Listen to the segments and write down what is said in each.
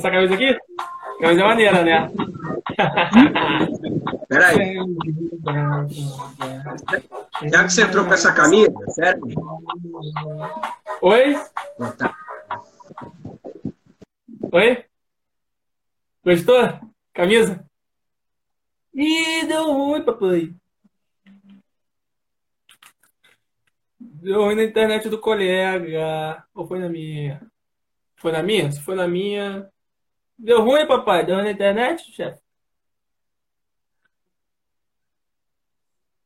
Essa camisa aqui? Camisa é maneira, né? Peraí. Já que você entrou com essa camisa, sério? Oi? Oi? Gostou? Camisa? Ih, deu ruim, papai. Deu ruim na internet do colega. Ou foi na minha? Foi na minha? Se foi na minha. Deu ruim, papai? Deu na internet, chefe?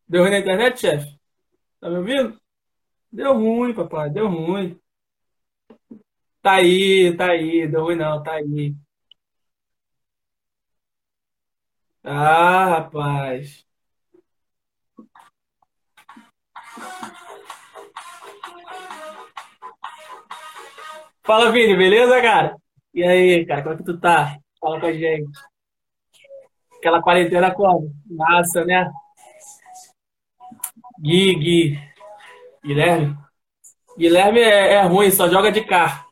Deu ruim na internet, chefe? Tá me ouvindo? Deu ruim, papai. Deu ruim. Tá aí, tá aí. Deu ruim não, tá aí. Ah, rapaz. Fala, Vini, beleza, cara? E aí, cara, como é que tu tá? Fala com a gente. Aquela quarentena como? Massa, né? Gui, Gui. Guilherme? Guilherme é, é ruim, só joga de carro.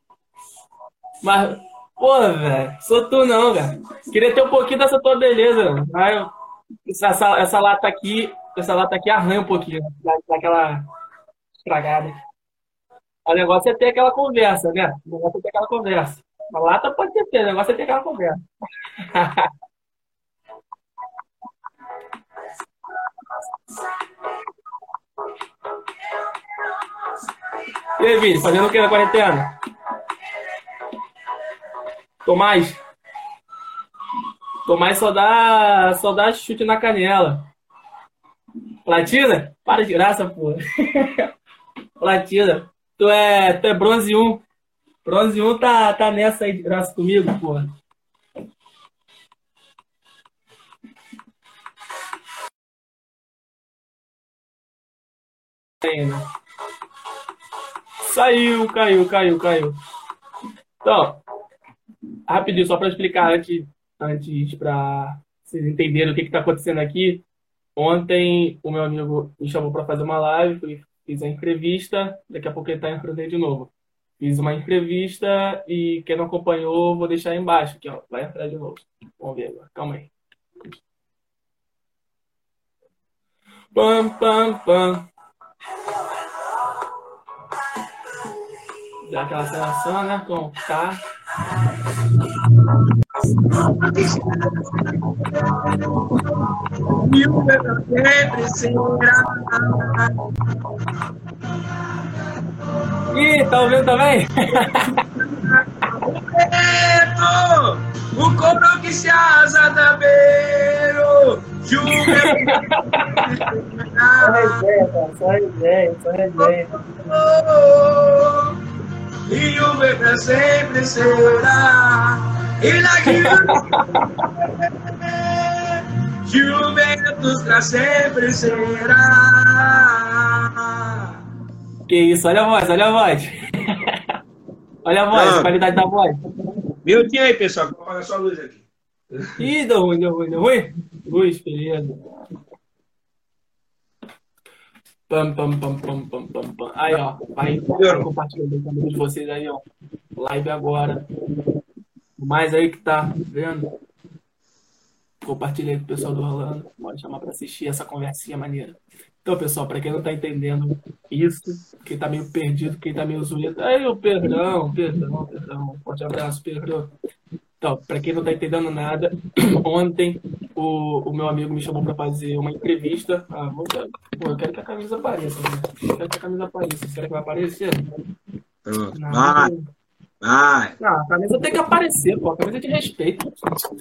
Mas, pô, velho, sou tu não, velho. Queria ter um pouquinho dessa tua beleza. Mas essa, essa lata aqui, essa lata aqui arranha um pouquinho, dá, dá aquela estragada. O negócio é ter aquela conversa, né? O negócio é ter aquela conversa. A lata pode ter, o negócio é ter aquela conversa. E aí, Vini, fazendo o que na quarentena? Tomás? Tomás só dá, só dá chute na canela. Platina? Para de graça, pô. Platina. Tu é, tu é bronze 1. 1 tá, tá nessa aí de graça comigo, pô. Saiu, caiu, caiu, caiu. Então, rapidinho, só para explicar antes, antes para vocês entenderem o que está acontecendo aqui. Ontem o meu amigo me chamou para fazer uma live, fiz a entrevista, daqui a pouco ele entrando aí de novo. Fiz uma entrevista e quem não acompanhou, vou deixar aí embaixo, aqui, ó, vai entrar de novo. Vamos ver agora, calma aí. Pam, pam, pam. Dá aquela sensação, né? Como tá. E o meu sempre será. Ih, tá ouvindo também? O cobro que se asa da beiro, Só resenha, só resenha. E o meu sempre será. E na Juventus pra sempre será. Que isso, olha a voz, olha a voz. Olha a voz, a qualidade da voz. Minutinho aí, pessoal, vou apagar só a luz aqui. Ih, deu ruim, deu ruim, deu ruim. Luz, beleza. Pam, pam, pam, pam, pam, pam, pam. Aí, ó. Vai compartilhando o canal de vocês aí, ó. Live agora. Mais aí que tá vendo. Compartilha aí com o pessoal do Rolando. Pode chamar pra assistir essa conversinha maneira. Então, pessoal, pra quem não tá entendendo isso, quem tá meio perdido, quem tá meio zoeiro. Aí, o perdão, perdão, perdão. Forte abraço, perdão. Então, para quem não está entendendo nada, ontem o, o meu amigo me chamou para fazer uma entrevista. Ah, vou, pô, eu quero que a camisa apareça. Né? Eu quero que a camisa apareça. Será que vai aparecer? Pronto. Vai, vai. não, a camisa tem que aparecer, pô. A camisa é de respeito.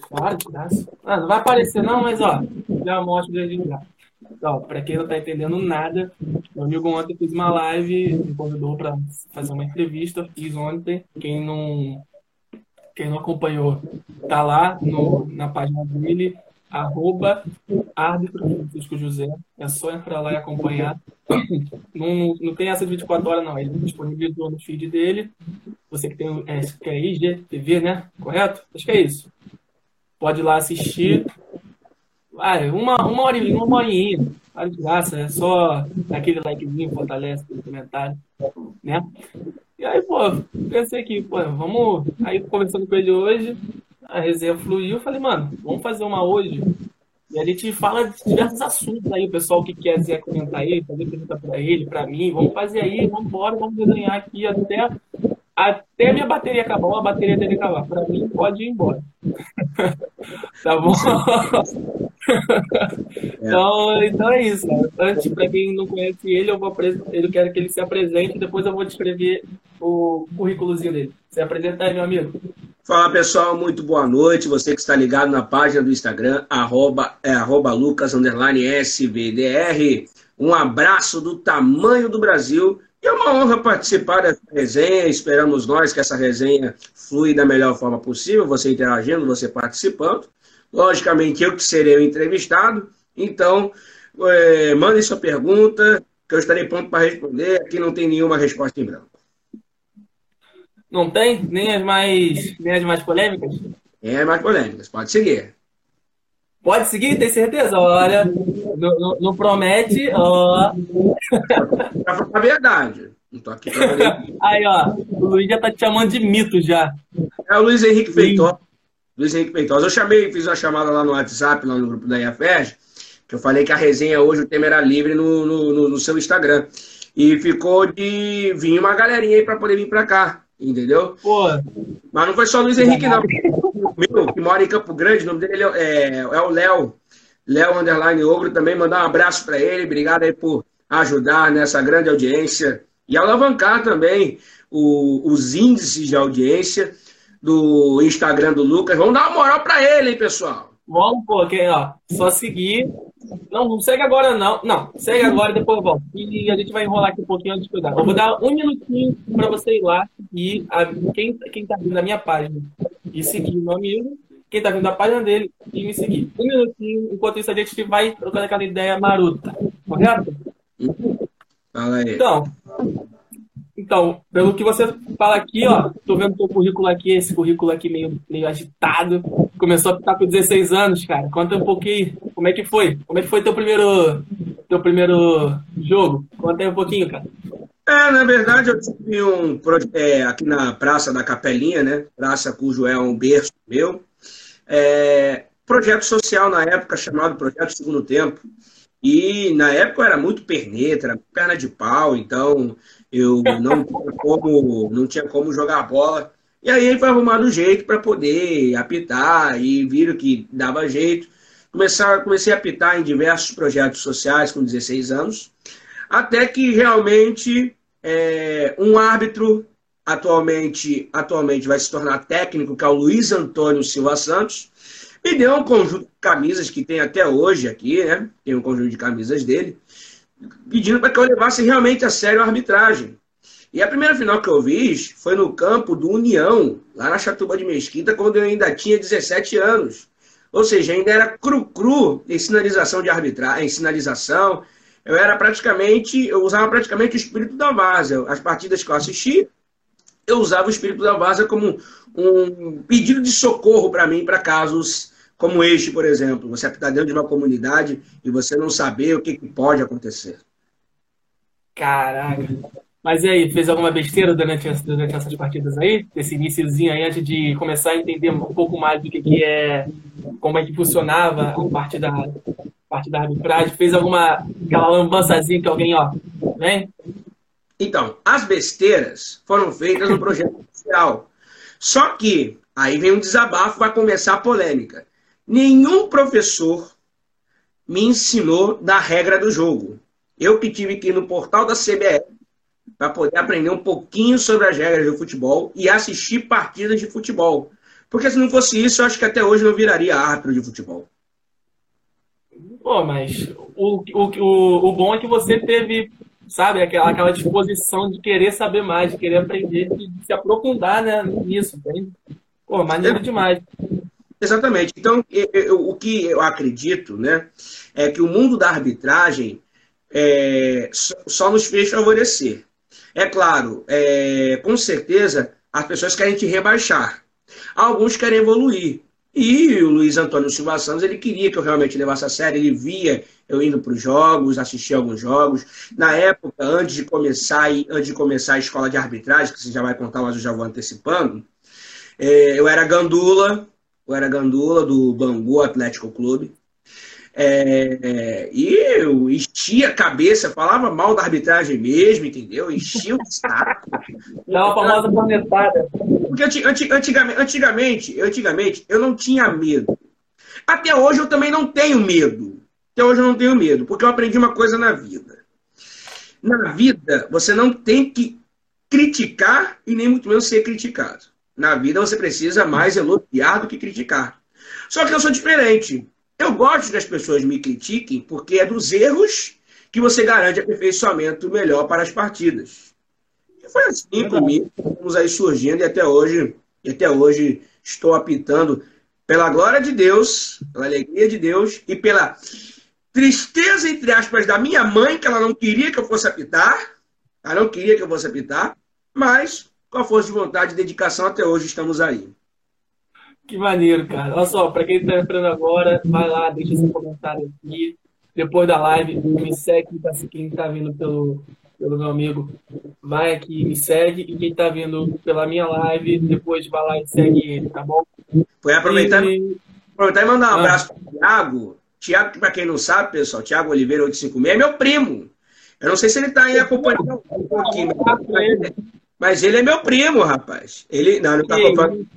Claro, de graça. Ah, não vai aparecer não, mas ó, já mostro desde já. Então, para quem não tá entendendo nada, meu amigo ontem fez uma live, me convidou para fazer uma entrevista, fiz ontem. Quem não, quem não acompanhou, tá lá no, na página dele, arroba árbitro Francisco José. É só entrar lá e acompanhar. Não, não tem essa de 24 horas, não. Ele disponibilizou no feed dele. Você que tem é, que é IGTV, né? Correto? Acho que é isso. Pode ir lá assistir. Vai, uma, uma horinha, uma horinha. Vale de graça, é só aquele likezinho, fortalece comentário, né? E aí, pô, pensei aqui, pô, vamos. Aí conversando com ele hoje, a resenha fluiu, falei, mano, vamos fazer uma hoje. E a gente fala de diversos assuntos aí, o pessoal que quiser comentar aí, fazer pergunta para ele, para mim, vamos fazer aí, vamos embora, vamos desenhar aqui até até minha bateria acabar, a bateria dele acabar. Para mim, pode ir embora. tá bom? então, então é isso. Antes, para quem não conhece ele, eu vou eu quero que ele se apresente, depois eu vou descrever o currículozinho dele. Se apresenta aí, meu amigo. Fala pessoal, muito boa noite. Você que está ligado na página do Instagram, arroba, é, arroba Lucas SVDR. Um abraço do tamanho do Brasil e é uma honra participar dessa resenha. Esperamos nós que essa resenha flui da melhor forma possível, você interagindo, você participando. Logicamente, eu que serei o entrevistado. Então, é, mandem sua pergunta, que eu estarei pronto para responder. Aqui não tem nenhuma resposta em branco. Não tem? Nem as mais, nem as mais polêmicas? Nem as mais polêmicas. Pode seguir. Pode seguir, tem certeza? Olha, não, promete, ó. Pra falar a verdade. Não tô aqui pra Aí, ó, o Luiz já tá te chamando de mito já. É o Luiz Henrique Feitosa. Luiz Henrique Feitosa. Eu chamei, fiz uma chamada lá no WhatsApp, lá no grupo da IAFES, que eu falei que a resenha hoje, o tema era livre no, no, no seu Instagram. E ficou de vir uma galerinha aí pra poder vir pra cá, entendeu? Pô. Mas não foi só Luiz Henrique, não. Meu, que mora em Campo Grande, o nome dele é, é o Léo. Léo Underline Ogro também, mandar um abraço para ele. Obrigado aí por ajudar nessa grande audiência e alavancar também o, os índices de audiência do Instagram do Lucas. Vamos dar uma moral para ele, hein, pessoal? Vamos, pô, que, ó, só seguir. Não, não segue agora, não. Não, segue agora e depois eu volto. E a gente vai enrolar aqui um pouquinho antes de cuidar. Eu vou dar um minutinho para você ir lá e a, quem, quem tá vindo na minha página e seguir o meu amigo, quem tá vindo da página dele e me seguir. Um minutinho, enquanto isso a gente vai trocando aquela ideia maruta, correto? Fala aí. Então, então, pelo que você fala aqui, ó, tô vendo teu currículo aqui, esse currículo aqui meio, meio agitado. Começou a estar com 16 anos, cara. Conta um pouquinho, como é que foi? Como é que foi teu primeiro, teu primeiro jogo? Conta aí um pouquinho, cara. É, na verdade, eu tive um é, aqui na Praça da Capelinha, né? Praça cujo é um berço meu. É, projeto social na época chamado Projeto Segundo Tempo. E na época eu era muito perneta, era perna de pau, então eu não tinha como, não tinha como jogar bola. E aí foi arrumado um jeito para poder apitar e viram que dava jeito. Começar, comecei a apitar em diversos projetos sociais com 16 anos, até que realmente é, um árbitro atualmente, atualmente vai se tornar técnico, que é o Luiz Antônio Silva Santos, me deu um conjunto de camisas que tem até hoje aqui, né? Tem um conjunto de camisas dele, pedindo para que eu levasse realmente a sério a arbitragem. E a primeira final que eu vi foi no campo do União, lá na Chatuba de Mesquita, quando eu ainda tinha 17 anos. Ou seja, ainda era cru-cru em sinalização de arbitragem, em sinalização. Eu era praticamente, eu usava praticamente o espírito da várzea. As partidas que eu assisti, eu usava o espírito da várzea como um pedido de socorro para mim, para casos como este, por exemplo. Você está dentro de uma comunidade e você não saber o que, que pode acontecer. Caraca. Mas e aí, fez alguma besteira durante, durante essas partidas aí? Esse iníciozinho aí, antes de começar a entender um pouco mais do que, que é, como é que funcionava a parte da, parte da arbitragem? Fez alguma, aquela lambançazinha que alguém, ó, vem? Então, as besteiras foram feitas no projeto oficial. Só que, aí vem um desabafo, vai começar a polêmica. Nenhum professor me ensinou da regra do jogo. Eu que tive que ir no portal da CBF para poder aprender um pouquinho sobre as regras do futebol e assistir partidas de futebol. Porque se não fosse isso, eu acho que até hoje não viraria árbitro de futebol. Pô, mas o, o, o, o bom é que você teve sabe? Aquela, aquela disposição de querer saber mais, de querer aprender, de, se aprofundar né, nisso, entende? Pô, maneiro é. demais. Exatamente. Então, eu, eu, o que eu acredito, né, é que o mundo da arbitragem é, só, nos fez favorecer. É claro, é, com certeza, as pessoas querem te rebaixar. Alguns querem evoluir. E o Luiz Antônio Silva Santos, ele queria que eu realmente levasse a sério, ele via eu indo para os jogos, assistia alguns jogos. Na época, antes de começar, antes de começar a escola de arbitragem, que você já vai contar, mas eu já vou antecipando, é, eu era gandula, eu era gandula do Bangu Atlético Clube. É, é, e eu enchia a cabeça, falava mal da arbitragem mesmo, entendeu? Enchia o saco. Dá uma famosa planetada. Porque antigamente, antigamente, antigamente, eu não tinha medo. Até hoje eu também não tenho medo. Até hoje eu não tenho medo, porque eu aprendi uma coisa na vida. Na vida, você não tem que criticar e nem muito menos ser criticado. Na vida, você precisa mais elogiar do que criticar. Só que eu sou diferente. Eu gosto que as pessoas me critiquem porque é dos erros que você garante aperfeiçoamento melhor para as partidas. E foi assim comigo, estamos aí surgindo e até hoje, e até hoje estou apitando pela glória de Deus, pela alegria de Deus e pela tristeza, entre aspas, da minha mãe, que ela não queria que eu fosse apitar, ela não queria que eu fosse apitar, mas com a força de vontade e dedicação até hoje estamos aí. Que maneiro, cara. Olha só, para quem está entrando agora, vai lá, deixa seu comentário aqui. Depois da live, me segue, quem está vindo pelo, pelo meu amigo, vai aqui, me segue. E quem está vindo pela minha live, depois vai lá e segue ele, tá bom? Foi aproveitar e, aproveitar e mandar um ah. abraço para o Thiago. Thiago, para quem não sabe, pessoal, Thiago Oliveira 856 é meu primo. Eu não sei se ele está aí acompanhando um pouquinho, mas ele é meu primo, rapaz. Ele não, não está acompanhando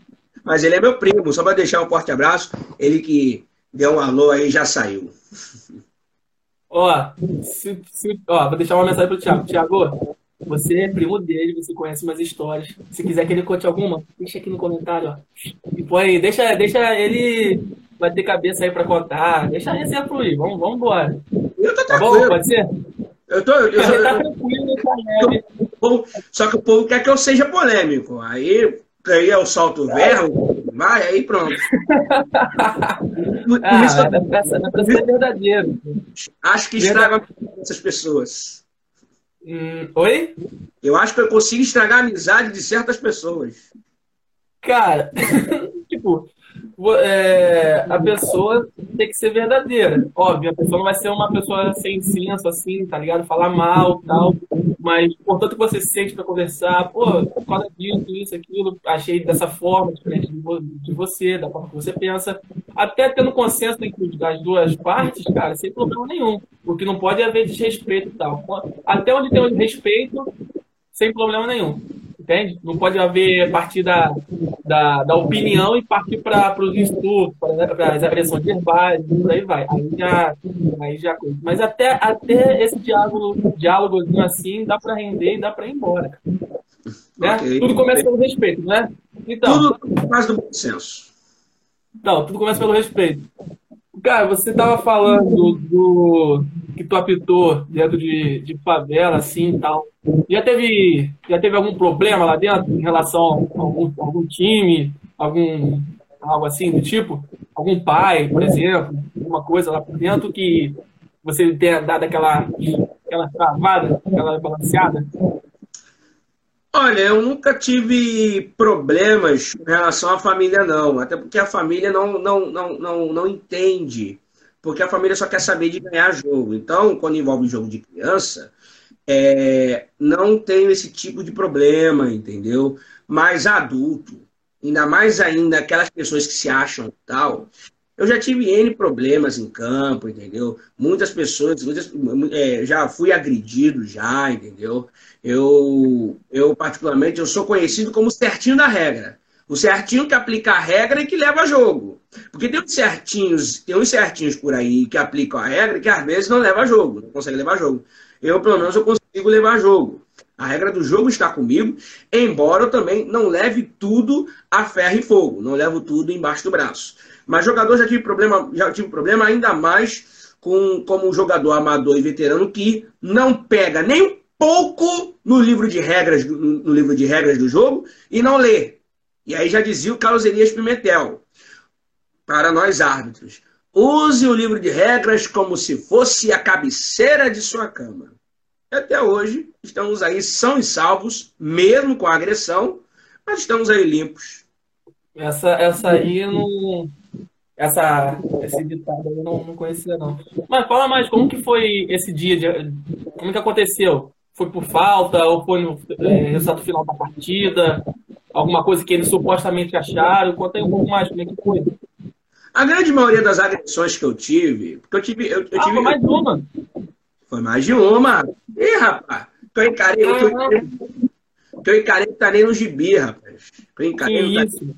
mas ele é meu primo, só para deixar um forte abraço. Ele que deu um alô aí já saiu. Ó, se, se, ó vou deixar uma mensagem pro Thiago. Thiago, você é primo dele, você conhece umas histórias. Se quiser que ele conte alguma, deixa aqui no comentário, ó. E põe, deixa, deixa ele vai ter cabeça aí para contar. Deixa a resenha fluir. Vamos, vamos embora. Eu tô tá bom? Pode ser? Eu tô. Eu, eu, tá tranquilo, tá Só que o povo quer que eu seja polêmico. Aí aí é o salto verbo, vai, aí pronto. ah, isso, dá pra ser verdadeiro. Acho que estraga essas pessoas. Hum, oi? Eu acho que eu consigo estragar a amizade de certas pessoas. Cara, tipo, é, a pessoa tem que ser verdadeira. Óbvio, a pessoa não vai ser uma pessoa sem senso, assim, tá ligado? Falar mal tal. Mas, portanto, que você se sente para conversar, pô, por causa disso, isso, aquilo, achei dessa forma, diferente de você, da forma que você pensa. Até tendo consenso das duas partes, cara, sem problema nenhum. Porque não pode haver desrespeito e tal. Até onde tem um respeito, sem problema nenhum. Entende? Não pode haver partir da, da, da opinião e partir para os estudos, para as agressões verbais, por aí vai. Aí já, aí já Mas até, até esse diálogo, diálogozinho assim dá para render e dá para ir embora. Né? Okay. Tudo começa pelo respeito, né? Então, tudo faz do bom senso. Não, tudo começa pelo respeito. Cara, você estava falando do que tu apitou dentro de, de favela, assim e tal. Já teve, já teve algum problema lá dentro em relação a algum, algum time, algum algo assim do tipo? Algum pai, por exemplo, alguma coisa lá por dentro que você tenha dado aquela, aquela travada, aquela balanceada? Olha, eu nunca tive problemas em relação à família, não. Até porque a família não, não, não, não, não entende. Porque a família só quer saber de ganhar jogo. Então, quando envolve jogo de criança, é, não tenho esse tipo de problema, entendeu? Mas adulto, ainda mais ainda aquelas pessoas que se acham tal, eu já tive N problemas em campo, entendeu? Muitas pessoas, muitas, é, já fui agredido já, entendeu? Eu, eu, particularmente, eu sou conhecido como certinho da regra. O certinho que aplica a regra e que leva a jogo. Porque tem uns certinhos, tem uns certinhos por aí que aplicam a regra que às vezes não leva a jogo, não consegue levar a jogo. Eu, pelo menos, eu consigo levar a jogo. A regra do jogo está comigo, embora eu também não leve tudo a ferro e fogo, não levo tudo embaixo do braço. Mas jogador já tive problema, já tive problema ainda mais com como um jogador amador e veterano que não pega nem um pouco no livro de regras no livro de regras do jogo e não lê. E aí já dizia o Carlos Elias Pimentel para nós árbitros. Use o livro de regras como se fosse a cabeceira de sua cama. Até hoje estamos aí são e salvos, mesmo com a agressão, mas estamos aí limpos. Essa, essa aí não, essa, esse ditado eu não, não conhecia, não. Mas fala mais, como que foi esse dia? De, como que aconteceu? Foi por falta ou foi no é, resultado final da partida? Alguma coisa que eles supostamente acharam? Conta aí um pouco mais, como é que foi? A grande maioria das agressões que eu tive, porque eu tive. Eu, eu ah, tive foi mais de uma. Foi mais de uma. Ih, rapaz, eu encarei. Que eu encarei que tá nem no gibi, rapaz. Eu encarei. Que isso?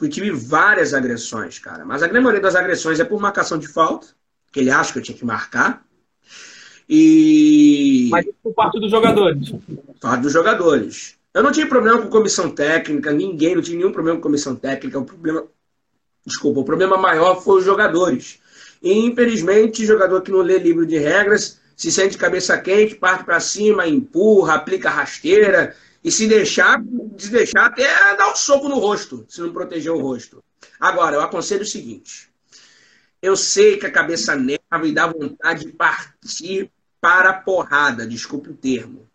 Eu tive várias agressões, cara. Mas a grande maioria das agressões é por marcação de falta, que ele acha que eu tinha que marcar. E. Mas por parte dos jogadores. Parte dos jogadores. Eu não tive problema com comissão técnica, ninguém, não tive nenhum problema com comissão técnica. O problema. Desculpa, o problema maior foi os jogadores. E, infelizmente, jogador que não lê livro de regras se sente cabeça quente, parte para cima, empurra, aplica rasteira, e se deixar, se deixar até dar um soco no rosto, se não proteger o rosto. Agora, eu aconselho o seguinte: eu sei que a cabeça nerva e dá vontade de partir para a porrada, desculpe o termo.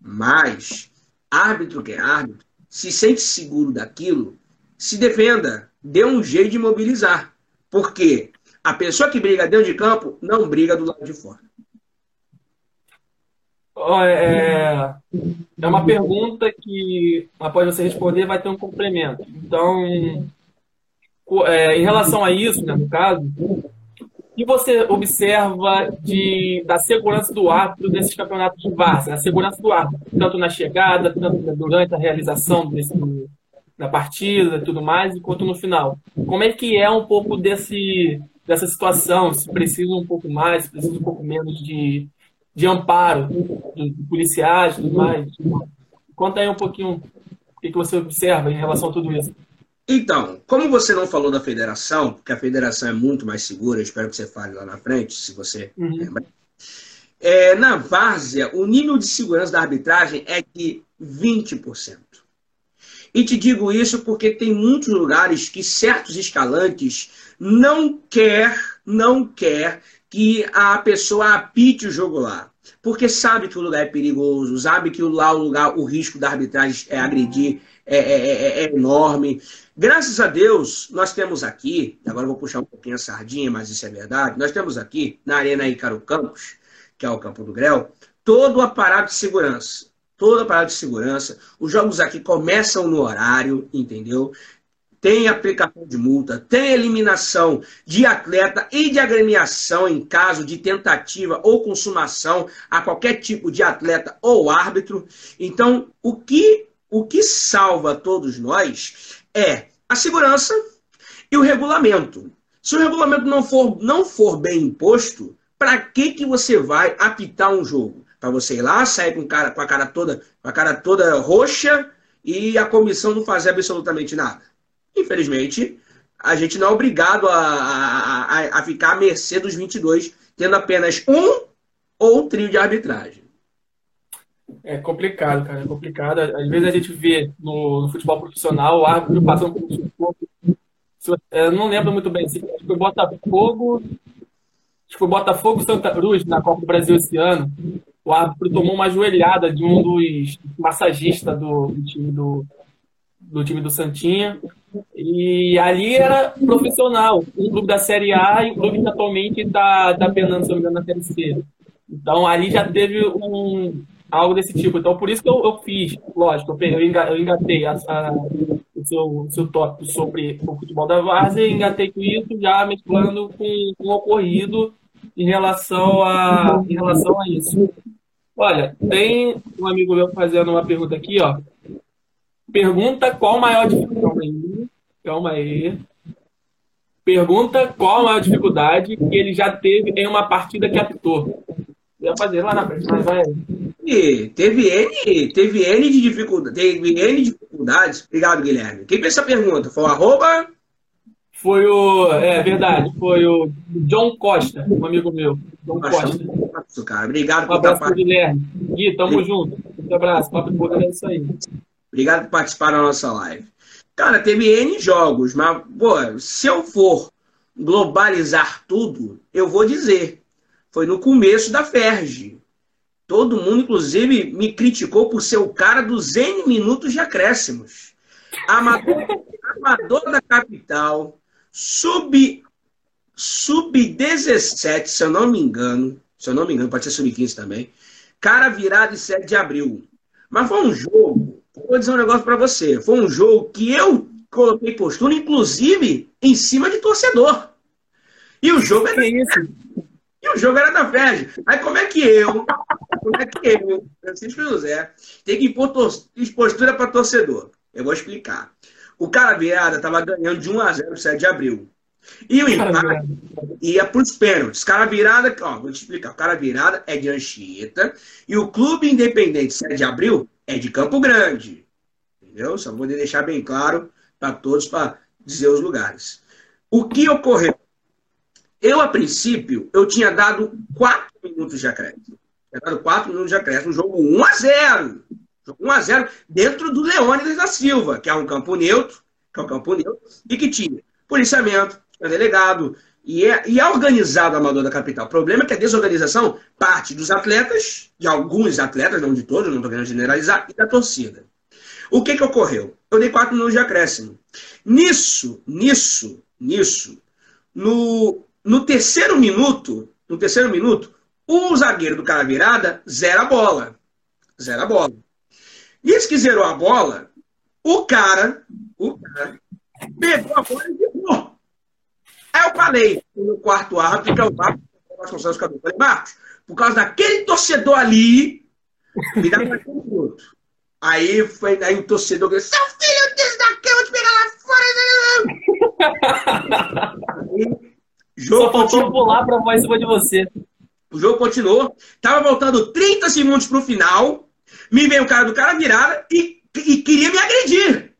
Mas, árbitro que é árbitro, se sente seguro daquilo, se defenda, dê um jeito de mobilizar. Porque a pessoa que briga dentro de campo não briga do lado de fora. É, é uma pergunta que, após você responder, vai ter um complemento. Então, é, em relação a isso, né, no caso, o que você observa de, da segurança do árbitro desses campeonatos de várzea? A segurança do árbitro, tanto na chegada, tanto durante a realização desse, da partida e tudo mais, quanto no final. Como é que é um pouco desse, dessa situação? Se precisa um pouco mais, se precisa um pouco menos de de amparo de, policiais e tudo mais. Conta aí um pouquinho o que, você observa em relação a tudo isso. Então, como você não falou da federação, porque a federação é muito mais segura, espero que você fale lá na frente, se você uhum. lembra. É, na várzea, o nível de segurança da arbitragem é de 20%. E te digo isso porque tem muitos lugares que certos escalantes não quer, não quer que a pessoa apite o jogo lá. Porque sabe que o lugar é perigoso, sabe que lá o lugar, o risco da arbitragem é agredir é, é, é, é enorme. Graças a Deus, nós temos aqui, agora vou puxar um pouquinho a sardinha, mas isso é verdade, nós temos aqui, na Arena Icaro Campos, que é o campo do Grel, todo o aparato de segurança. Todo o aparato de segurança. Os jogos aqui começam no horário, entendeu? Tem aplicação de multa, tem eliminação de atleta e de agremiação em caso de tentativa ou consumação a qualquer tipo de atleta ou árbitro. Então, o que, o que salva todos nós é a segurança e o regulamento. Se o regulamento não for, não for bem imposto, para que, que você vai apitar um jogo? Para você ir lá, sair com, cara, com, a cara toda, com a cara toda roxa e a comissão não fazer absolutamente nada. Infelizmente, a gente não é obrigado a, a, a ficar à mercê dos 22, tendo apenas um ou um trio de arbitragem. É complicado, cara, é complicado. Às vezes a gente vê no, no futebol profissional o árbitro passando por um. Eu não lembro muito bem, que foi Botafogo, acho que foi Botafogo Santa Cruz na Copa do Brasil esse ano. O árbitro tomou uma joelhada de um dos massagistas do, do time do, do time do Santinha. E ali era profissional, um clube da Série A e um clube que atualmente está tá penando, se na Série C. Então ali já teve um, algo desse tipo. Então por isso que eu, eu fiz, lógico, eu, eu engatei a, a, o seu, seu tópico sobre o futebol da Várzea e engatei com isso já mesclando com, com o ocorrido em relação a, em relação a isso. Olha, tem um amigo meu fazendo uma pergunta aqui, ó. Pergunta qual a maior dificuldade. Calma aí. Pergunta qual a maior dificuldade que ele já teve em uma partida que apitou. Ia fazer lá na frente, mas vai. E teve N, teve N de dificuldade, teve N dificuldades. Obrigado, Guilherme. Quem fez essa pergunta? Foi o arroba? Foi o. É verdade, foi o John Costa, um amigo meu. John Costa. Isso, cara. Obrigado por um abraço pro Guilherme. Gui, tamo junto. Um abraço. Papo de é isso aí. Obrigado por participar da nossa live. Cara, teve N jogos, mas, pô, se eu for globalizar tudo, eu vou dizer. Foi no começo da Ferge. Todo mundo, inclusive, me criticou por ser o cara dos N minutos de acréscimos. Amador, amador da capital, Sub, sub-17, se eu não me engano, se eu não me engano, pode ser sub-15 também. Cara virado em 7 de abril. Mas foi um jogo, vou dizer um negócio para você, foi um jogo que eu coloquei postura, inclusive, em cima de torcedor. E o jogo era, isso? E o jogo era da FED. Aí como é que eu, como é que eu, Francisco José, tem que impor postura para torcedor? Eu vou explicar. O cara virada estava ganhando de 1 a 0 7 de abril. E o empate ia para os pênaltis. Cara virada, ó, vou te explicar. O cara virada é de Anchieta e o Clube Independente 7 de abril é de Campo Grande. Entendeu? Só vou deixar bem claro para todos para dizer os lugares. O que ocorreu? Eu, a princípio, eu tinha dado 4 minutos de acréscimo. Tinha dado 4 minutos de acréscimo, jogo 1 a 0 Jogo 1 a 0 dentro do Leônidas da Silva, que é um campo neutro, que é um campo neutro, e que tinha policiamento, tinha delegado, e é, e é organizado amador da capital. O problema é que a desorganização parte dos atletas, de alguns atletas, não de todos, não estou querendo generalizar, e da torcida. O que, que ocorreu? Eu dei 4 minutos de acréscimo. Nisso, nisso, nisso, no, no terceiro minuto, no terceiro minuto, o zagueiro do cara virada zera a bola. Zera a bola. Nisso que zerou a bola, o cara, o cara, pegou a bola e. Aí eu falei no quarto árbitro, que é o Marcos Vasconcelos Cadu. Falei, Marcos, por causa daquele torcedor ali, me dá mais um minuto. Aí foi aí o torcedor que seu filho desse daqui, eu vou te pegar lá fora. aí, jogo Só faltou continuou. pular pra em cima de você. O jogo continuou. Tava voltando 30 segundos pro final. Me veio o cara do cara virada e, e queria me agredir.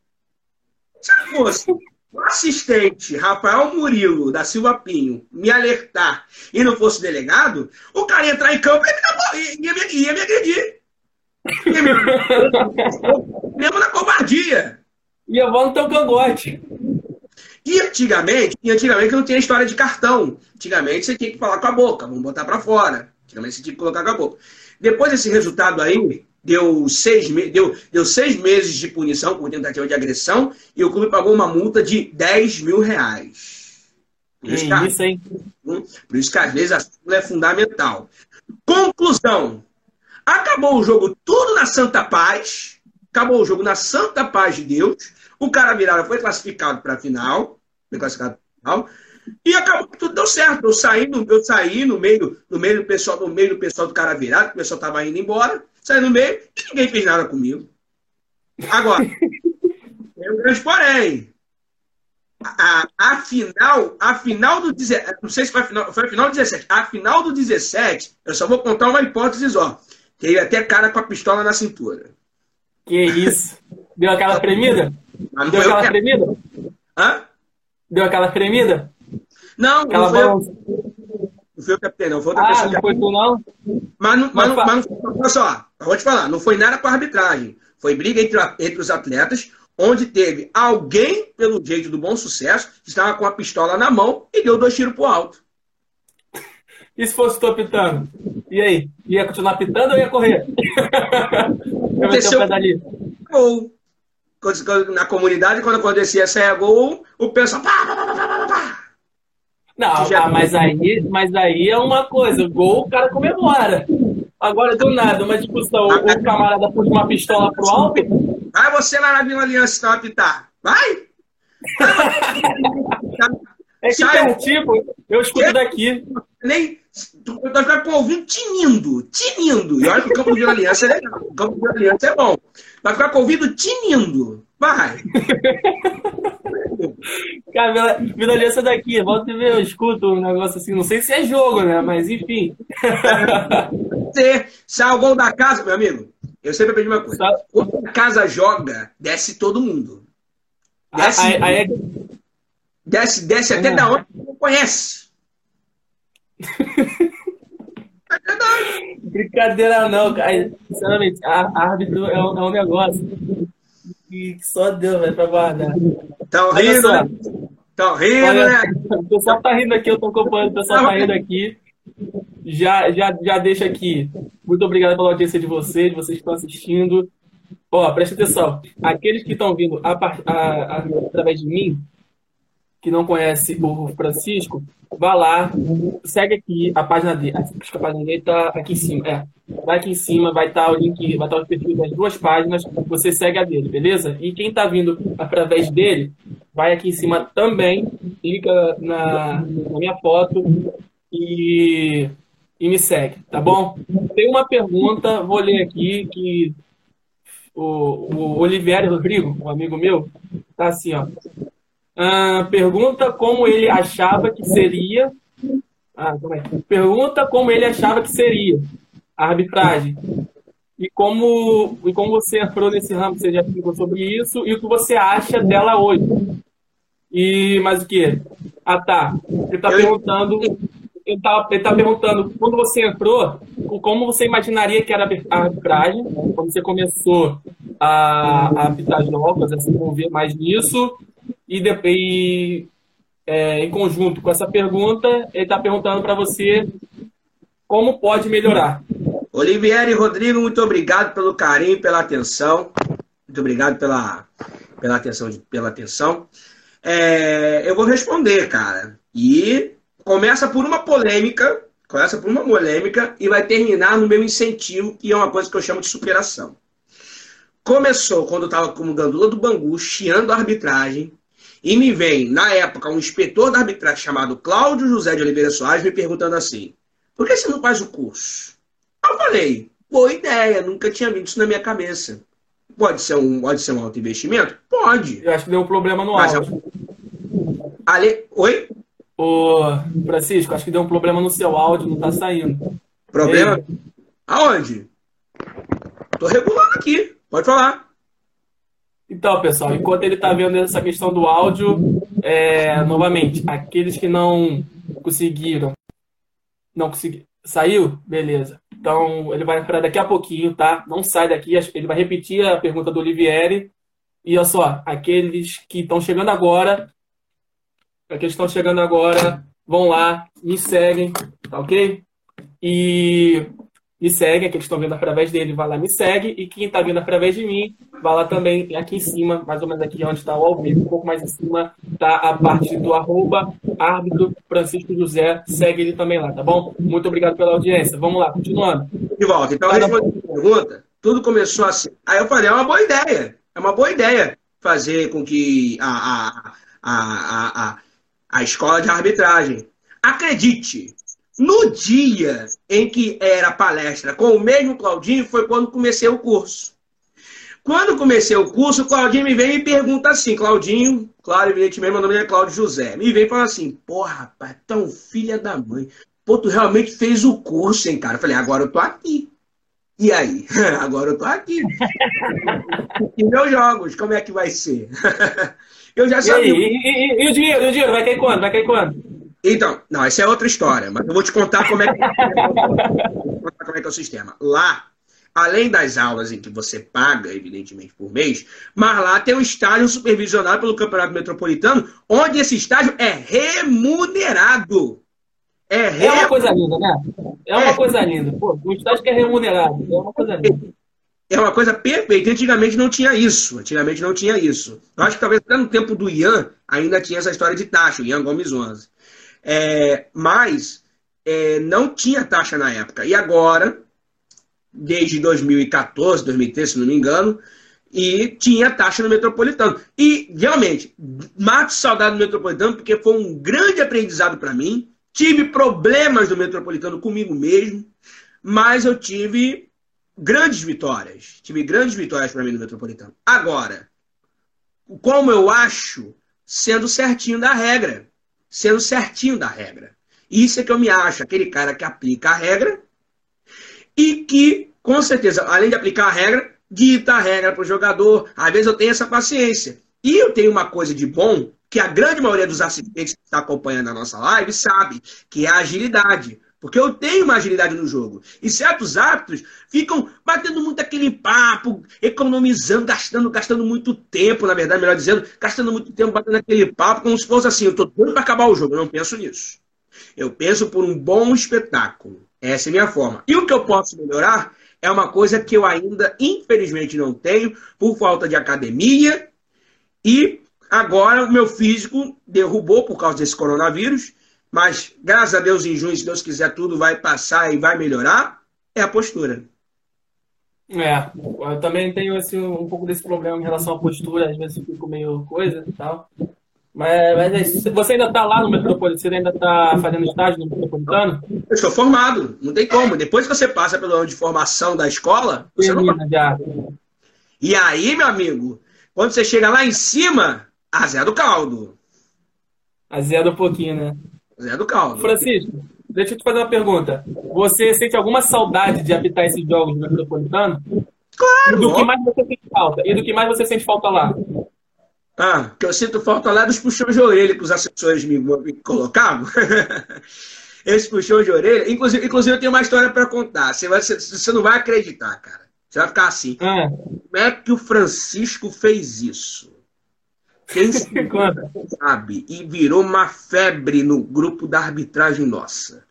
Se fosse o assistente Rafael Murilo da Silva Pinho me alertar e não fosse delegado, o cara ia entrar em campo e ia, ia, ia me agredir. Ia me... Mesmo na covardia. Ia voar no teu cangote. E antigamente, e antigamente não tinha história de cartão. Antigamente você tinha que falar com a boca, vamos botar para fora. Antigamente você tinha que colocar com a boca. Depois desse resultado aí, deu seis, deu, deu seis meses de punição por tentativa de agressão e o clube pagou uma multa de 10 mil reais. Por isso, que, isso, hein? Hum? Por isso que às vezes a súmula é fundamental. Conclusão. Acabou o jogo tudo na Santa Paz. Acabou o jogo na Santa Paz de Deus. O cara virada foi classificado para a final. Foi classificado para final. E acabou que tudo deu certo. Eu saí, no, eu saí no meio, no meio do pessoal, no meio do pessoal do cara virado, o pessoal estava indo embora, saí no meio e ninguém fez nada comigo. Agora, um grande porém. A, a, final, a final do 17, não sei se foi a final, foi a final do 17. A final do 17, eu só vou contar uma hipótese ó. Teve até cara com a pistola na cintura. Que isso? Deu aquela premida? Deu aquela premida? Hã? Deu aquela premida? Não, Aquela não foi, eu, não foi o capitão, não. Foi outra ah, pessoa. Não foi tu, não? Mas não, mas, mas, mas não, olha só, vou te falar, não foi nada com a arbitragem. Foi briga entre, entre os atletas, onde teve alguém, pelo jeito do bom sucesso, que estava com a pistola na mão e deu dois tiros pro alto. E se fosse tu apitando? E aí? Ia continuar pitando ou ia correr? Aconteceu gol. Na comunidade, quando acontecia saia gol, o pessoal. Pá, pá, pá, pá, não, já... ah, mas, aí, mas aí é uma coisa, gol o cara comemora. Agora, do nada, uma discussão, o, o camarada puxa uma pistola pro alto. Vai você lá na Vila Aliança então apitar. Vai! é que Sai, tipo, eu escuto eu, daqui. Nem. Ficar com o ouvido tinindo, tinindo. E olha que o campo de Aliança é legal. O campo de Aliança é bom. Vai ficar com o ouvido tinindo. Vai! Cara, Vila Aliança daqui, volta e ver, eu escuto um negócio assim, não sei se é jogo, né? Mas enfim. Você o gol da casa, meu amigo. Eu sempre aprendi uma coisa. Quando a casa joga, desce todo mundo. Desce, aí, aí é... desce, desce até da onde não conhece. É Brincadeira não, cara. Sinceramente, árbitro é um, é um negócio que só Deus vai pra guardar. Estão rindo, né? Estão rindo, Olha, né? O pessoal tá rindo aqui, eu tô acompanhando, o pessoal tá rindo aqui. Já, já, já deixa aqui. Muito obrigado pela audiência de vocês, vocês que estão assistindo. Ó, presta atenção. Aqueles que estão vindo a, a, a, através de mim, que não conhece o Francisco, vá lá, segue aqui a página dele. Acho que a página dele está aqui em cima. É, vai aqui em cima, vai estar tá o link, vai estar tá o perfil das duas páginas, você segue a dele, beleza? E quem está vindo através dele, vai aqui em cima também, clica na, na minha foto e, e me segue, tá bom? Tem uma pergunta, vou ler aqui, que o, o Olivier Rodrigo, um amigo meu, tá assim, ó. Ah, pergunta como ele achava que seria. Ah, pergunta como ele achava que seria a arbitragem. E como, e como você entrou nesse ramo, você já explicou sobre isso, e o que você acha dela hoje. E mais o que? Ah, tá. Ele está perguntando. Ele está ele tá perguntando, quando você entrou, como você imaginaria que era a arbitragem, quando você começou a, a apitar jogos, a se envolver mais nisso, e, de, e é, em conjunto com essa pergunta, ele está perguntando para você como pode melhorar. Olivier e Rodrigo, muito obrigado pelo carinho, pela atenção. Muito obrigado pela, pela atenção. Pela atenção. É, eu vou responder, cara. E começa por uma polêmica, começa por uma polêmica e vai terminar no meu incentivo, que é uma coisa que eu chamo de superação. Começou quando eu estava como gandula do Bangu, chiando a arbitragem, e me vem, na época, um inspetor da arbitragem chamado Cláudio José de Oliveira Soares me perguntando assim: por que você não faz o curso? Eu falei, boa ideia, nunca tinha vindo isso na minha cabeça. Pode ser um, pode ser um alto investimento? Pode. Eu acho que deu um problema no Mas áudio. Eu... Ale... Oi? Ô, Francisco, acho que deu um problema no seu áudio, não tá saindo. Problema? Ei. Aonde? Tô regulando aqui, pode falar. Então, pessoal, enquanto ele está vendo essa questão do áudio, é, novamente, aqueles que não conseguiram, não conseguiram, saiu? Beleza. Então, ele vai entrar daqui a pouquinho, tá? Não sai daqui, ele vai repetir a pergunta do Olivieri. E olha só, aqueles que estão chegando agora, aqueles que estão chegando agora, vão lá, me seguem, tá ok? E me segue, aqueles que estão vindo através dele, vai lá, me segue. E quem está vindo através de mim, vai lá também, aqui em cima, mais ou menos aqui onde está o ao vivo, um pouco mais em cima, tá a parte do arroba árbitro Francisco José. Segue ele também lá, tá bom? Muito obrigado pela audiência. Vamos lá, continuando. De volta. Então, respondendo a pergunta, tudo começou assim. Aí eu falei, é uma boa ideia. É uma boa ideia fazer com que a, a, a, a, a escola de arbitragem acredite no dia em que era palestra com o mesmo Claudinho, foi quando comecei o curso. Quando comecei o curso, o Claudinho me vem e me pergunta assim, Claudinho, claro, evidentemente, meu nome é Cláudio José, me vem e fala assim, porra, rapaz, tão filha da mãe, pô, tu realmente fez o curso, hein, cara? Eu falei, agora eu tô aqui. E aí? agora eu tô aqui. e meus jogos, como é que vai ser? eu já sabia. E, e, e, e, o dinheiro, e o dinheiro, vai cair quando? Vai cair quando? Então, não, essa é outra história, mas eu vou te contar como é que, como é, que é o sistema. Lá, além das aulas em que você paga, evidentemente, por mês, mas lá tem um estágio supervisionado pelo Campeonato Metropolitano, onde esse estágio é remunerado. É, re... é uma coisa linda, né? É uma é. coisa linda. Pô, um estágio que é remunerado, é uma coisa linda. É uma coisa perfeita. Antigamente não tinha isso. Antigamente não tinha isso. Eu acho que talvez até no tempo do Ian ainda tinha essa história de taxa, o Ian Gomes 11. É, mas é, não tinha taxa na época. E agora, desde 2014, 2013, se não me engano, e tinha taxa no metropolitano. E, realmente, mato saudade do metropolitano, porque foi um grande aprendizado para mim. Tive problemas no metropolitano comigo mesmo, mas eu tive grandes vitórias. Tive grandes vitórias para mim no metropolitano. Agora, como eu acho, sendo certinho da regra sendo certinho da regra. Isso é que eu me acho, aquele cara que aplica a regra e que, com certeza, além de aplicar a regra, dita a regra para o jogador. Às vezes eu tenho essa paciência. E eu tenho uma coisa de bom que a grande maioria dos assistentes que está acompanhando a nossa live sabe, que é a agilidade. Porque eu tenho uma agilidade no jogo. E certos árbitros ficam batendo muito aquele papo, economizando, gastando, gastando muito tempo, na verdade, melhor dizendo, gastando muito tempo batendo aquele papo, como se fosse assim, eu estou doido para acabar o jogo. Eu não penso nisso. Eu penso por um bom espetáculo. Essa é a minha forma. E o que eu posso melhorar é uma coisa que eu ainda, infelizmente, não tenho, por falta de academia e Agora, o meu físico derrubou por causa desse coronavírus, mas graças a Deus, em junho, se Deus quiser, tudo vai passar e vai melhorar. É a postura. É, eu também tenho assim, um pouco desse problema em relação à postura, às vezes fico meio coisa e tal. Mas, mas é você ainda está lá no Metropolitano? Você ainda está fazendo estágio no Metropolitano? Eu estou formado, não tem como. Depois que você passa pelo ano de formação da escola, você Termina, não já. E aí, meu amigo, quando você chega lá em cima, a Zé do Caldo. A Zé do pouquinho, né? Zé do Caldo. Francisco, deixa eu te fazer uma pergunta. Você sente alguma saudade de habitar esses jogos no Metropolitano? Claro! E do que mais você sente falta? E do que mais você sente falta lá? Ah, que eu sinto falta lá dos puxões de orelha que os assessores me, me colocavam. Esse puxão de orelha. Inclusive, inclusive, eu tenho uma história para contar. Você, vai, você, você, não vai acreditar, cara. Você vai ficar assim. Ah. Como é que o Francisco fez isso? Quem sabe? E virou uma febre no grupo da arbitragem nossa.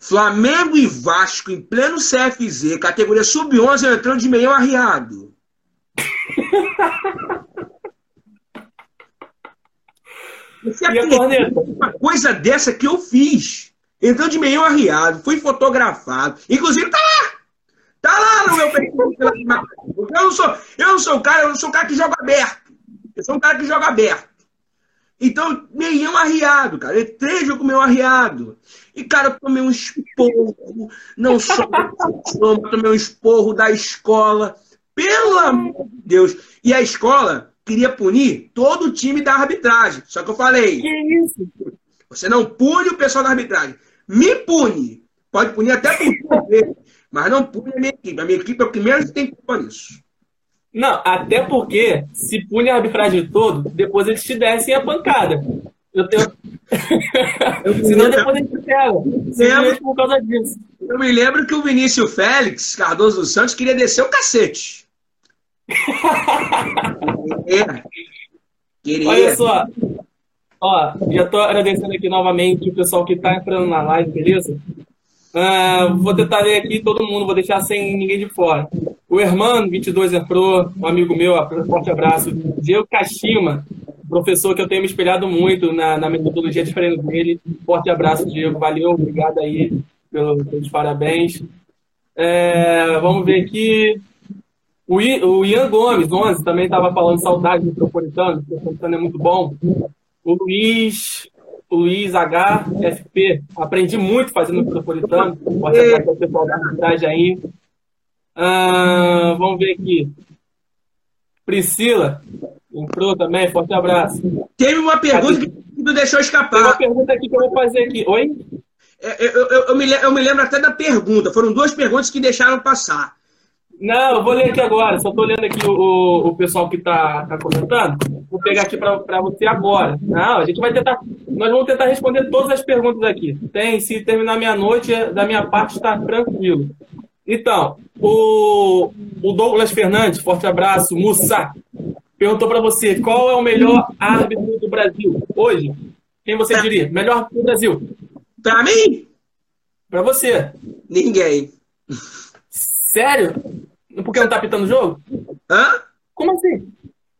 Flamengo e Vasco em pleno CFZ, categoria sub-11, entrando de meião arriado. Você acredita uma coisa dessa que eu fiz? Entrando de meio arriado, fui fotografado. Inclusive, tá lá! Tá lá no meu Facebook. eu não sou, eu não sou o cara, eu não sou o cara que joga aberto. Eu sou um cara que joga aberto. Então, meião arriado, cara. Três jogos meio arriado. E, cara, eu tomei um esporro. Não só tomei um esporro da escola. Pelo amor de Deus. E a escola queria punir todo o time da arbitragem. Só que eu falei. Que isso? Você não pune o pessoal da arbitragem. Me pune. Pode punir até por mas não pune a minha equipe. A minha equipe é o primeiro que tem culpa nisso. Não, até porque se pune a arbitragem todo, depois eles te dessem a pancada. Eu tenho. Senão depois a gente pega. Por causa disso. Eu me lembro que o Vinícius Félix, Cardoso dos Santos, queria descer o cacete. Queria. Olha só. Ó, já tô agradecendo aqui novamente o pessoal que tá entrando na live, beleza? Uh, vou tentar ler aqui todo mundo, vou deixar sem ninguém de fora. O Hermano, 22 entrou, um amigo meu, forte abraço. Diego Kashima, professor que eu tenho me espelhado muito na, na metodologia de treino dele. Forte abraço, Diego, valeu, obrigado aí pelo, pelos parabéns. É, vamos ver aqui. O, o Ian Gomes, 11, também estava falando saudade do Metropolitano. O Metropolitano é muito bom. O Luiz, o Luiz HFP, aprendi muito fazendo Metropolitano. Pode até o pessoal da aí. Ah, vamos ver aqui. Priscila, entrou também, forte abraço. Teve uma pergunta que tu deixou escapar. Tem uma pergunta aqui que eu vou fazer aqui. Oi? É, eu, eu, eu, me, eu me lembro até da pergunta. Foram duas perguntas que deixaram passar. Não, eu vou ler aqui agora. Só estou lendo aqui o, o pessoal que está tá comentando. Vou pegar aqui para você agora. Não, a gente vai tentar. Nós vamos tentar responder todas as perguntas aqui. Tem, se terminar meia-noite, da minha parte está tranquilo. Então, o, o Douglas Fernandes, forte abraço, Mussa, perguntou para você qual é o melhor árbitro do Brasil hoje. Quem você diria? Melhor árbitro do Brasil? Para mim? Para você? Ninguém. Sério? Porque não tá pitando o jogo? Hã? Como assim?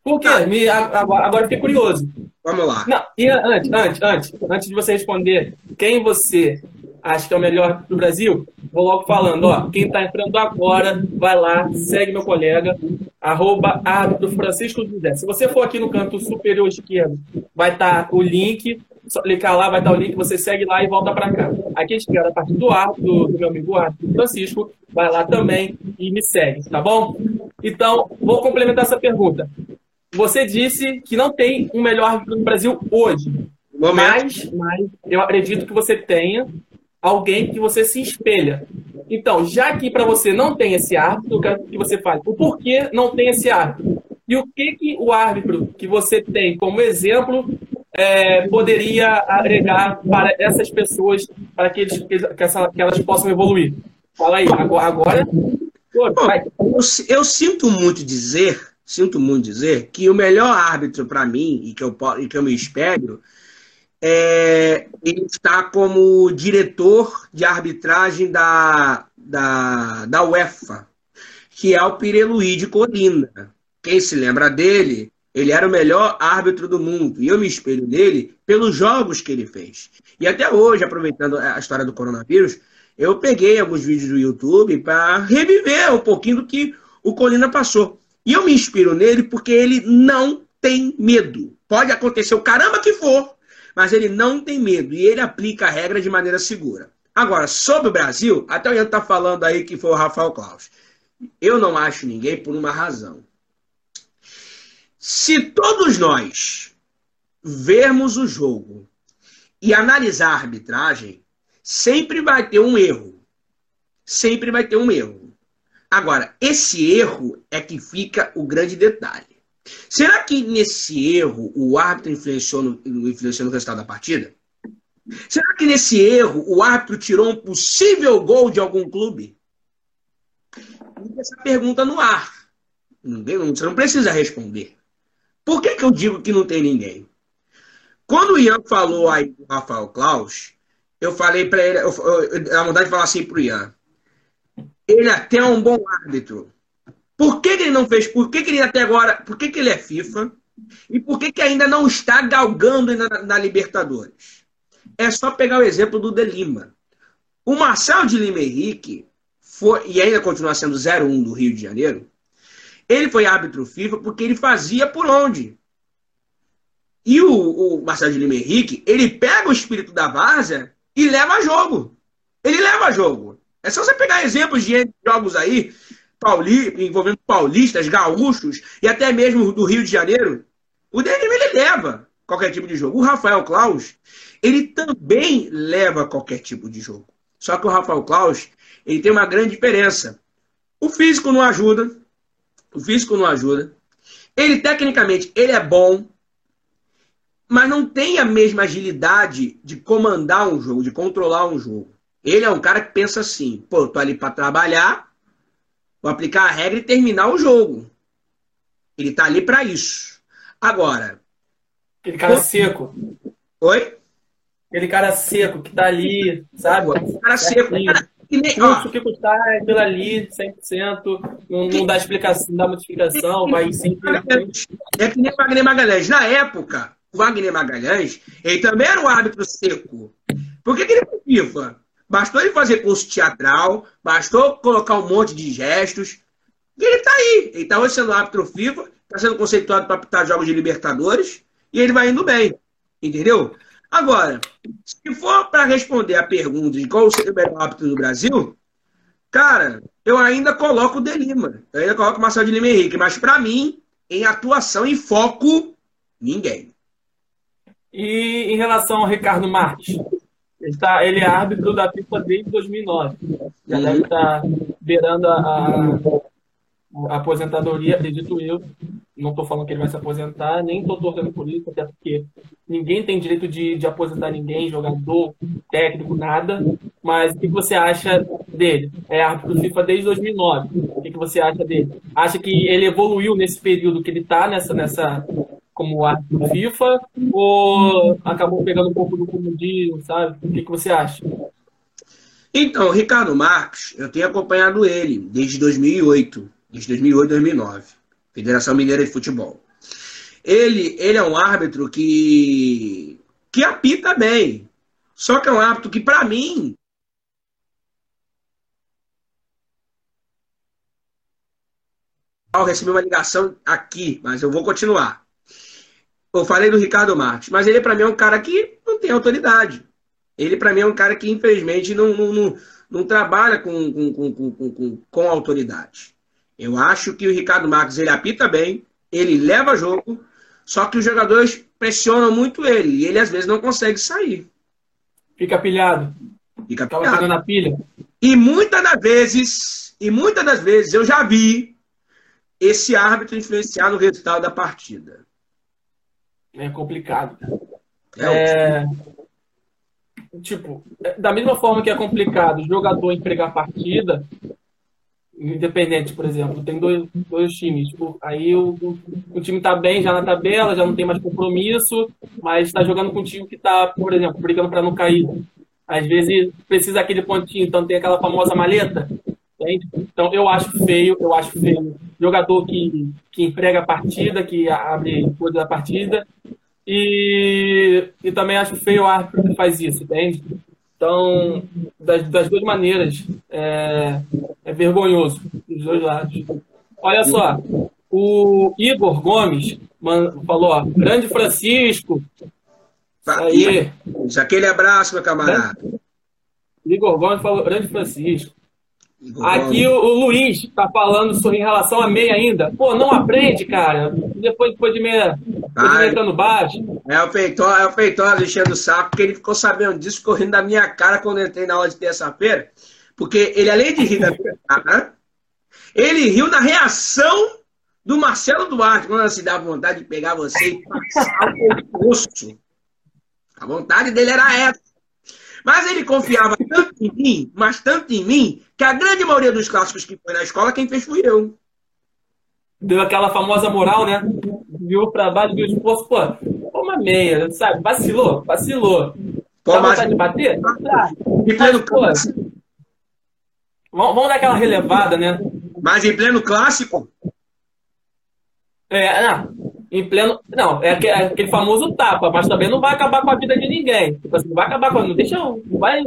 Por quê? Ah. Me, agora, agora fiquei curioso. Vamos lá. Não, e antes, antes, antes, antes de você responder quem você acha que é o melhor do Brasil, vou logo falando, ó, quem está entrando agora, vai lá, segue meu colega, arroba árbitro Francisco José. Se você for aqui no canto superior esquerdo, vai estar tá o link, só clicar lá, vai estar tá o link, você segue lá e volta para cá. Aqui à esquerda, a partir do árbitro, do, do meu amigo árbitro Francisco, vai lá também e me segue, tá bom? Então, vou complementar essa pergunta. Você disse que não tem um melhor árbitro no Brasil hoje. Mas, mas eu acredito que você tenha alguém que você se espelha. Então, já que para você não tem esse árbitro, eu quero que você fale o porquê não tem esse árbitro. E o que, que o árbitro que você tem como exemplo é, poderia agregar para essas pessoas, para que, eles, que, essa, que elas possam evoluir? Fala aí, agora. agora pô, eu, eu, sinto muito dizer, sinto muito dizer, que o melhor árbitro para mim, e que, eu, e que eu me espelho, é, ele está como diretor de arbitragem da, da, da UEFA, que é o Pireluí de Colina. Quem se lembra dele Ele era o melhor árbitro do mundo. E eu me espelho nele pelos jogos que ele fez. E até hoje, aproveitando a história do coronavírus, eu peguei alguns vídeos do YouTube para reviver um pouquinho do que o Colina passou. E eu me inspiro nele porque ele não tem medo. Pode acontecer o caramba que for, mas ele não tem medo e ele aplica a regra de maneira segura. Agora, sobre o Brasil, até o Ian está falando aí que foi o Rafael Claus. Eu não acho ninguém por uma razão. Se todos nós vermos o jogo e analisar a arbitragem, sempre vai ter um erro. Sempre vai ter um erro. Agora, esse erro é que fica o grande detalhe. Será que nesse erro o árbitro influenciou no, influenciou no resultado da partida? Será que nesse erro o árbitro tirou um possível gol de algum clube? Essa pergunta no ar. Você não precisa responder. Por que, que eu digo que não tem ninguém? Quando o Ian falou aí com o Rafael Klaus, eu falei para ele, eu, eu, eu, a vontade de falar assim pro Ian. Ele até é um bom árbitro. Por que, que ele não fez? Por que, que ele até agora. Por que, que ele é FIFA? E por que, que ainda não está galgando na, na Libertadores? É só pegar o exemplo do De Lima. O Marcel de Lima Henrique foi, e ainda continua sendo 01 do Rio de Janeiro, ele foi árbitro FIFA porque ele fazia por onde? E o, o Marcelo de Lima Henrique, ele pega o espírito da várzea e leva a jogo. Ele leva a jogo. É só você pegar exemplos de jogos aí, Pauli, envolvendo paulistas, gaúchos e até mesmo do Rio de Janeiro. O DNM ele leva qualquer tipo de jogo. O Rafael Klaus, ele também leva qualquer tipo de jogo. Só que o Rafael Klaus, ele tem uma grande diferença. O físico não ajuda, o físico não ajuda. Ele, tecnicamente, ele é bom, mas não tem a mesma agilidade de comandar um jogo, de controlar um jogo. Ele é um cara que pensa assim, pô, tô ali para trabalhar, vou aplicar a regra e terminar o jogo. Ele tá ali para isso. Agora... Aquele cara seco. Oi? Aquele cara seco que tá ali, sabe? Aquele cara seco. Cara, que nem, Curso que custar é aquilo ali, 100%, não, não dá explicação, não dá modificação, vai sempre. É que nem o Wagner Magalhães. Na época, o Wagner Magalhães, ele também era um árbitro seco. Por que, que ele foi FIFA? Bastou ele fazer curso teatral, bastou colocar um monte de gestos. E ele tá aí. Ele tá hoje sendo árbitro FIFA, está sendo conceituado para apitar jogos de Libertadores, e ele vai indo bem. Entendeu? Agora, se for para responder a pergunta de qual seria o melhor árbitro do Brasil, cara, eu ainda coloco o De Lima. Eu ainda coloco o Marcelo de Lima Henrique. Mas para mim, em atuação e foco, ninguém. E em relação ao Ricardo Marques? Ele, tá, ele é árbitro da FIFA desde 2009. Já uhum. deve estar tá beirando a, a aposentadoria, acredito eu. Não estou falando que ele vai se aposentar, nem estou torcendo por isso, até porque ninguém tem direito de, de aposentar ninguém, jogador, técnico, nada. Mas o que você acha dele? É árbitro do FIFA desde 2009. O que você acha dele? Acha que ele evoluiu nesse período que ele está nessa, nessa, como árbitro do FIFA ou acabou pegando um pouco do comodismo, sabe? O que, que você acha? Então, Ricardo Marques, eu tenho acompanhado ele desde 2008 desde 2008 2009. Federação Mineira de Futebol. Ele, ele é um árbitro que, que apita bem. Só que é um árbitro que, para mim, Eu recebi uma ligação aqui, mas eu vou continuar. Eu falei do Ricardo Marques, mas ele para mim é um cara que não tem autoridade. Ele para mim é um cara que infelizmente não, não, não, não trabalha com, com, com, com, com autoridade. Eu acho que o Ricardo Marques ele apita bem, ele leva jogo, só que os jogadores pressionam muito ele e ele às vezes não consegue sair. Fica pilhado. Fica pilhado. pegando a pilha. E muitas das vezes, e muitas das vezes eu já vi esse árbitro influenciar no resultado da partida. É complicado. É, é... Tipo, da mesma forma que é complicado o jogador entregar a partida, Independente, por exemplo, tem dois, dois times. Tipo, aí o, o time tá bem já na tabela, já não tem mais compromisso, mas está jogando com um time que tá, por exemplo, brigando para não cair. Às vezes precisa daquele pontinho, então tem aquela famosa maleta. Entende? Então eu acho feio, eu acho feio jogador que, que emprega a partida, que abre coisa da partida. E, e também acho feio o árbitro que faz isso, entende? Então, das, das duas maneiras, é, é vergonhoso, dos dois lados. Olha só, o Igor Gomes falou, ó, grande Francisco. Tá, aí. Aquele abraço, meu camarada. Igor Gomes falou, grande Francisco. Aqui o, o, Luiz está falando sobre, em relação a meia ainda. Pô, não aprende, cara. Depois, depois de meia, depois de meia tá no baixo. É o Feitosa, é o Feitosa enchendo o saco, porque ele ficou sabendo disso, correndo da minha cara quando eu entrei na aula de terça-feira. Porque ele, além de rir da minha cara, ele riu da reação do Marcelo Duarte, quando se dá vontade de pegar você e passar o pescoço. A vontade dele era essa. Mas ele confiava tanto em mim, mas tanto em mim, que a grande maioria dos clássicos que foi na escola, quem fez fui eu. Deu aquela famosa moral, né? Viu pra baixo, viu de poço, pô, uma meia, sabe? Vacilou, vacilou. Pô, Dá vontade de bater? Tá. Mas, pô, vamos dar aquela relevada, né? Mas em pleno clássico? É, não em pleno. Não, é aquele famoso tapa, mas também não vai acabar com a vida de ninguém. Tipo assim, não vai acabar com. Não deixa. Não vai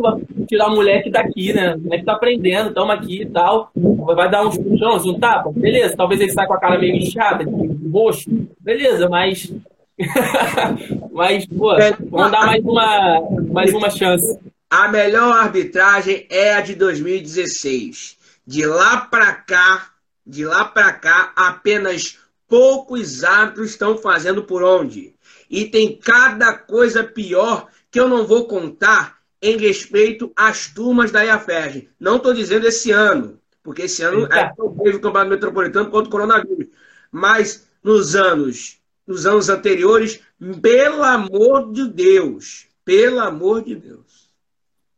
tirar o moleque daqui, né? O moleque tá aprendendo, estamos aqui e tal. Vai dar uns puxões, um tapa, beleza. Talvez ele saia com a cara meio inchada, roxo, beleza, mas. mas, pô, vamos dar mais uma, mais uma chance. A melhor arbitragem é a de 2016. De lá pra cá, de lá pra cá, apenas poucos árbitros estão fazendo por onde. E tem cada coisa pior que eu não vou contar em respeito às turmas da IAFERJ. Não estou dizendo esse ano, porque esse ano é o Campeonato Metropolitano contra o coronavírus. Mas nos anos, nos anos anteriores, pelo amor de Deus, pelo amor de Deus.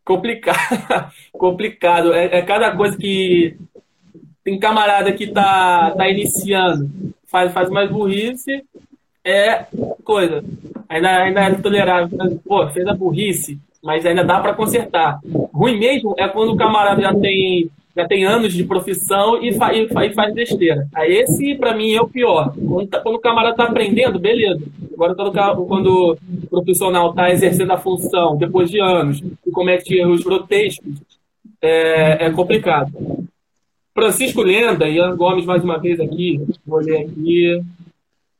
Complicado, complicado. É, é cada coisa que tem camarada que tá, tá iniciando faz, faz mais burrice, é coisa. Ainda, ainda é tolerável. Pô, fez a burrice, mas ainda dá para consertar. Ruim mesmo é quando o camarada já tem, já tem anos de profissão e, fa, e, fa, e faz besteira. Aí esse, para mim, é o pior. Quando, tá, quando o camarada tá aprendendo, beleza. Agora, quando, quando o profissional tá exercendo a função depois de anos e comete erros grotescos, é, é complicado. Francisco Lenda, Ian Gomes mais uma vez aqui, vou ler aqui.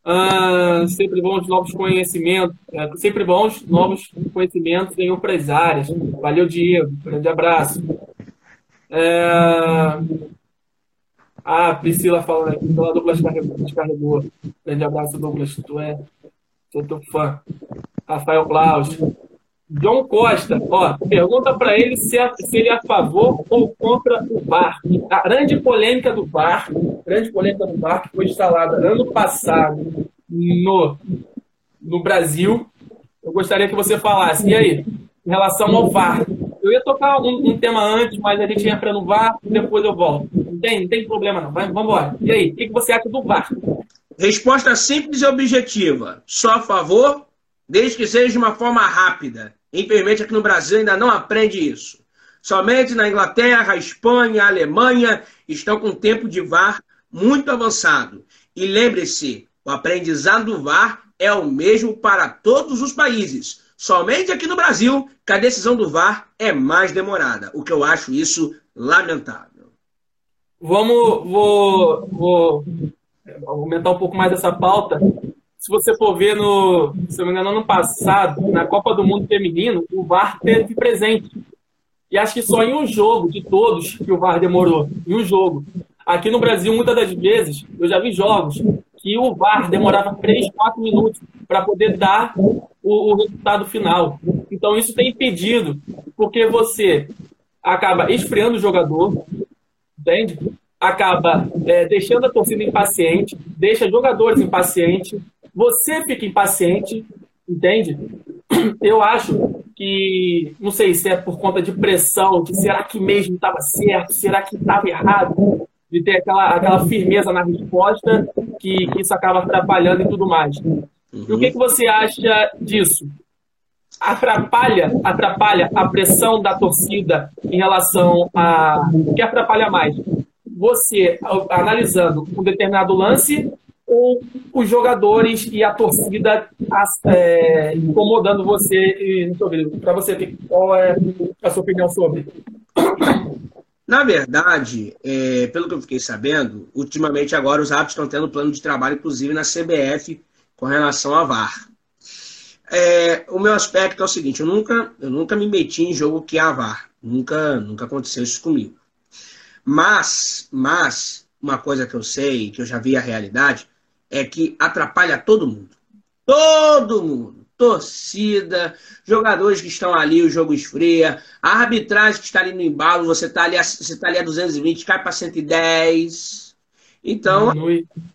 Ah, sempre bons novos conhecimentos, é, sempre bons novos conhecimentos em outras áreas. Valeu, Diego. Grande abraço. É... Ah, Priscila falando aqui, pela Douglas descarregou. Grande abraço, Douglas. Tu é. Sou teu fã. Rafael Klaus. John Costa, ó, pergunta para ele se, é, se ele é a favor ou contra o VAR. A grande polêmica do VAR, grande polêmica do VAR que foi instalada ano passado no, no Brasil. Eu gostaria que você falasse. E aí, em relação ao VAR? Eu ia tocar um, um tema antes, mas a gente entra no VAR, depois eu volto. Não tem, não tem problema não. Vamos embora. E aí, o que você acha do VAR? Resposta simples e objetiva. Só a favor, desde que seja de uma forma rápida. Infelizmente, aqui no Brasil ainda não aprende isso. Somente na Inglaterra, Espanha, Alemanha estão com tempo de VAR muito avançado. E lembre-se, o aprendizado do VAR é o mesmo para todos os países. Somente aqui no Brasil que a decisão do VAR é mais demorada, o que eu acho isso lamentável. Vamos, vou, vou aumentar um pouco mais essa pauta se você for ver no, se não me engano, ano passado, na Copa do Mundo Feminino, o VAR teve presente. E acho que só em um jogo de todos que o VAR demorou. Em um jogo. Aqui no Brasil, muitas das vezes, eu já vi jogos que o VAR demorava 3, 4 minutos para poder dar o, o, resultado final. Então, isso tem impedido, porque você acaba esfriando o jogador, entende? Acaba é, deixando a torcida impaciente, deixa jogadores impacientes, você fica impaciente, entende? Eu acho que, não sei se é por conta de pressão, de será que mesmo estava certo, será que estava errado, de ter aquela, aquela firmeza na resposta, que, que isso acaba atrapalhando e tudo mais. Uhum. E o que, que você acha disso? Atrapalha, atrapalha a pressão da torcida em relação a. O que atrapalha mais? você analisando um determinado lance ou os jogadores e a torcida é, incomodando você Para você, qual é a sua opinião sobre? Na verdade, é, pelo que eu fiquei sabendo, ultimamente agora os árbitros estão tendo plano de trabalho, inclusive na CBF, com relação a VAR. É, o meu aspecto é o seguinte, eu nunca, eu nunca me meti em jogo que há VAR. Nunca, nunca aconteceu isso comigo. Mas, mas, uma coisa que eu sei, que eu já vi a realidade, é que atrapalha todo mundo. Todo mundo. Torcida, jogadores que estão ali, o jogo esfria, a arbitragem que está ali no embalo, você está ali, você tá ali a 220, cai para 110. Então,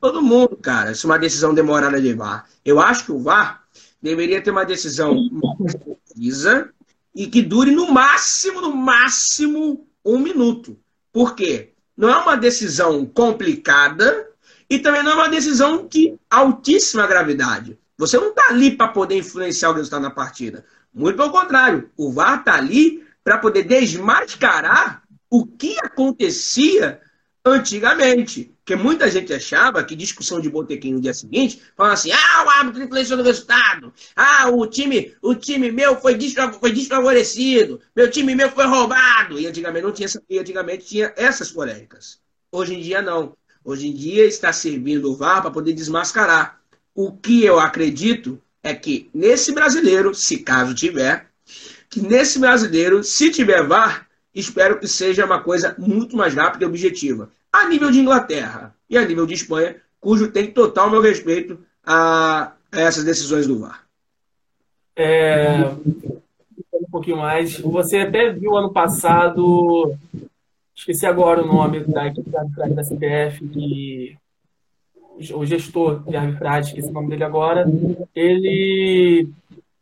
todo mundo, cara, se uma decisão demorada de VAR. Eu acho que o VAR deveria ter uma decisão mais precisa e que dure no máximo, no máximo, um minuto. Por quê? Não é uma decisão complicada e também não é uma decisão de altíssima gravidade. Você não está ali para poder influenciar o resultado da partida. Muito pelo contrário, o VAR está ali para poder desmascarar o que acontecia antigamente. Porque muita gente achava que discussão de botequim no dia seguinte, falando assim: ah, o árbitro influenciou no resultado, ah, o time, o time meu foi, foi desfavorecido, meu time meu foi roubado. E antigamente não tinha, e antigamente tinha essas polêmicas. Hoje em dia não. Hoje em dia está servindo o VAR para poder desmascarar. O que eu acredito é que nesse brasileiro, se caso tiver, que nesse brasileiro, se tiver VAR, espero que seja uma coisa muito mais rápida e objetiva a nível de Inglaterra e a nível de Espanha, cujo tem total meu respeito a, essas decisões do VAR. É, um pouquinho mais. Você até viu ano passado, esqueci agora o nome da equipe da arbitragem da CBF, que o gestor de arbitragem, esqueci o nome dele agora, ele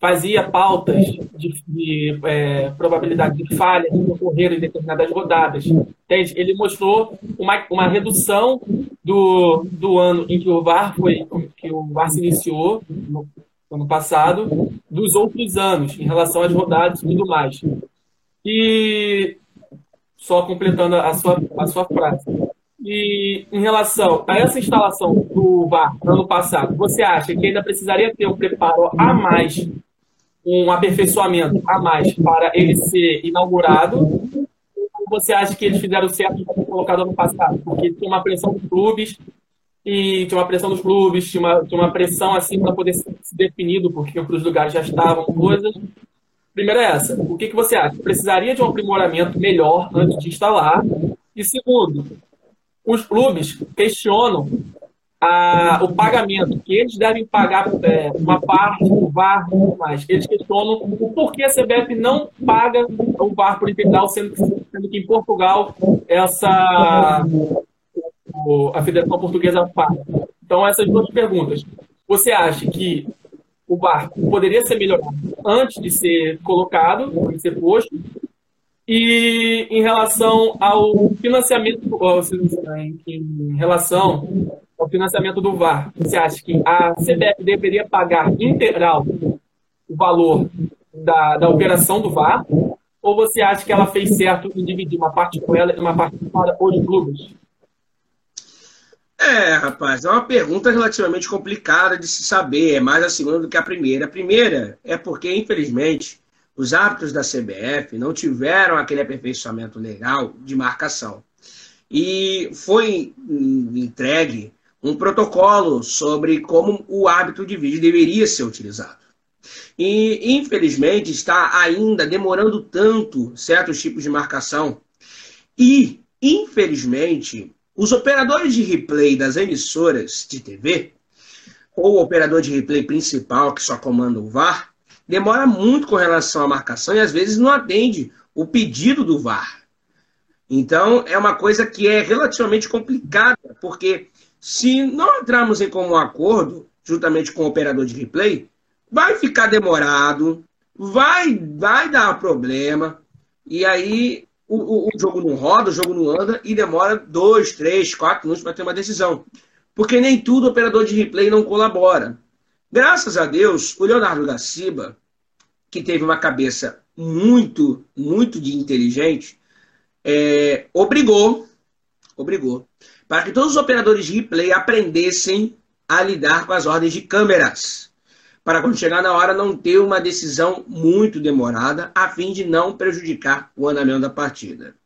fazia pautas de, de é, probabilidade de falha que ocorreram em determinadas rodadas. Entende? Ele mostrou uma, uma redução do, do ano em que o VAR foi que o VAR se iniciou no ano passado dos outros anos em relação às rodadas e tudo mais. E só completando a sua, a sua frase. E em relação a essa instalação do VAR no ano passado, você acha que ainda precisaria ter um preparo a mais um aperfeiçoamento a mais para ele ser inaugurado? Ou você acha que eles fizeram certo de ter colocado ano passado? Porque tinha uma pressão dos clubes, e tinha uma pressão dos clubes, tinha uma, tinha uma pressão assim para poder ser definido, porque os lugares já estavam, coisas. Primeiro é essa. O que, que você acha? Precisaria de um aprimoramento melhor antes de instalar? E segundo, os clubes questionam a, o pagamento, que eles devem pagar é, uma parte do VAR e mais. Eles questionam o porquê a CBF não paga o VAR por integral, sendo sendo que em Portugal essa a Federação Portuguesa paga. Então, essas duas perguntas. Você acha que o VAR poderia ser melhorado antes de ser colocado, de ser posto? E em relação ao financiamento, em relação o financiamento do VAR, você acha que a CBF deveria pagar integral o valor da, da operação do VAR? Ou você acha que ela fez certo em dividir uma parte com ela e uma parte para os clubes? É, rapaz, é uma pergunta relativamente complicada de se saber, é mais a segunda do que a primeira. A primeira é porque, infelizmente, os árbitros da CBF não tiveram aquele aperfeiçoamento legal de marcação. E foi entregue um protocolo sobre como o árbitro de vídeo deveria ser utilizado. E, infelizmente, está ainda demorando tanto certos tipos de marcação. E, infelizmente, os operadores de replay das emissoras de TV, ou o operador de replay principal, que só comanda o VAR, demora muito com relação à marcação e às vezes não atende o pedido do VAR. Então, é uma coisa que é relativamente complicada, porque se não entrarmos em comum acordo, juntamente com o operador de replay, vai ficar demorado, vai, vai dar problema, e aí o, o, o jogo não roda, o jogo não anda, e demora dois, três, quatro minutos para ter uma decisão. Porque nem tudo o operador de replay não colabora. Graças a Deus, o Leonardo Gaciba, que teve uma cabeça muito, muito de inteligente, é, obrigou obrigou, para que todos os operadores de replay aprendessem a lidar com as ordens de câmeras, para quando chegar na hora não ter uma decisão muito demorada, a fim de não prejudicar o andamento da partida.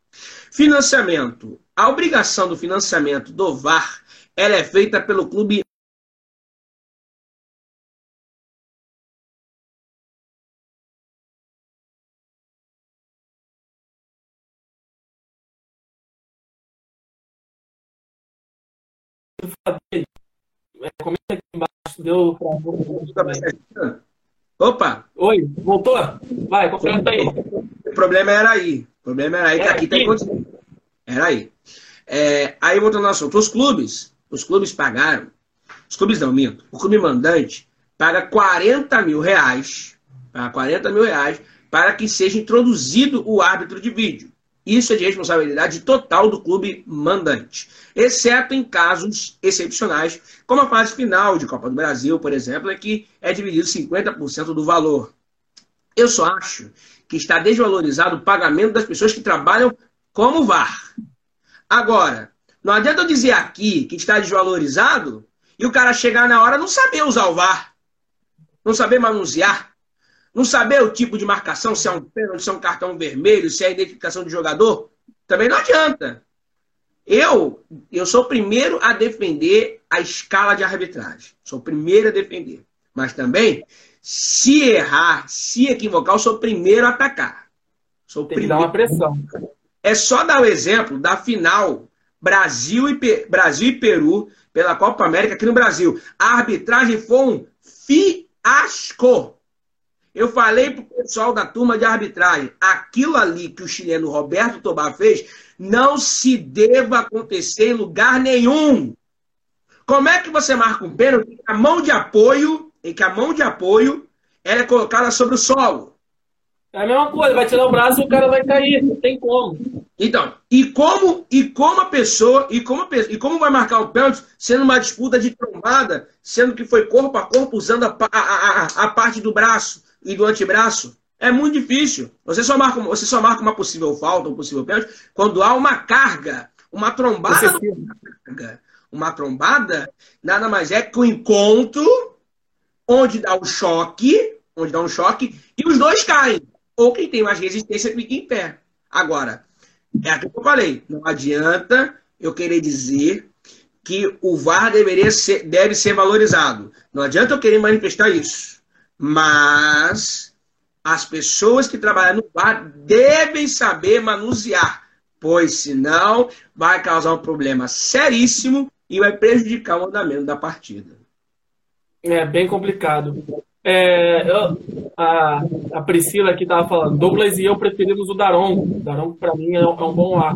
Financiamento. A obrigação do financiamento do VAR ela é feita pelo clube Comenta aqui embaixo, deu pra... Opa! Oi, voltou? Vai, completa aí. O problema era aí. O problema era aí, que aqui tem Era aí. É, aí voltando ao assunto. Os clubes, os clubes pagaram, os clubes não, minto, o clube mandante paga 40 mil reais, paga 40 mil reais para que seja introduzido o árbitro de vídeo. Isso é de responsabilidade total do clube mandante, exceto em casos excepcionais, como a fase final de Copa do Brasil, por exemplo, é que é dividido 50% do valor. Eu só acho que está desvalorizado o pagamento das pessoas que trabalham como VAR. Agora, não adianta eu dizer aqui que está desvalorizado e o cara chegar na hora não saber usar o VAR, não saber manusear. Não saber o tipo de marcação, se é um pênalti, se é um cartão vermelho, se é a identificação de jogador, também não adianta. Eu, eu sou o primeiro a defender a escala de arbitragem. Sou o primeiro a defender. Mas também, se errar, se equivocar, eu sou o primeiro a atacar. Sou o Tem primeiro. que dar uma pressão. É só dar o exemplo da final Brasil e, Pe... Brasil e Peru pela Copa América aqui no Brasil. A arbitragem foi um fiasco. Eu falei para o pessoal da turma de arbitragem, aquilo ali que o chileno Roberto Tobar fez não se deva acontecer em lugar nenhum. Como é que você marca um pênalti a mão de apoio, em que a mão de apoio ela é colocada sobre o solo? É a mesma coisa, vai tirar o braço e o cara vai cair, não tem como. Então, e como e como a pessoa e como pessoa, e como vai marcar o pênalti sendo uma disputa de trombada, sendo que foi corpo a corpo usando a, a, a, a parte do braço? E do antebraço. É muito difícil. Você só marca, você só marca uma possível falta, um possível pênalti, quando há uma carga, uma trombada. Uma trombada nada mais é que o um encontro onde dá o um choque, onde dá um choque, e os dois caem. Ou quem tem mais resistência fica em pé. Agora, é aquilo que eu falei. Não adianta eu querer dizer que o VAR deveria ser, deve ser valorizado. Não adianta eu querer manifestar isso. Mas as pessoas que trabalham no bar devem saber manusear, pois senão vai causar um problema seríssimo e vai prejudicar o andamento da partida. É bem complicado. É, eu, a, a, Priscila aqui estava falando, Douglas e eu preferimos o Daron. Daron, para mim, é, é, um bom ar.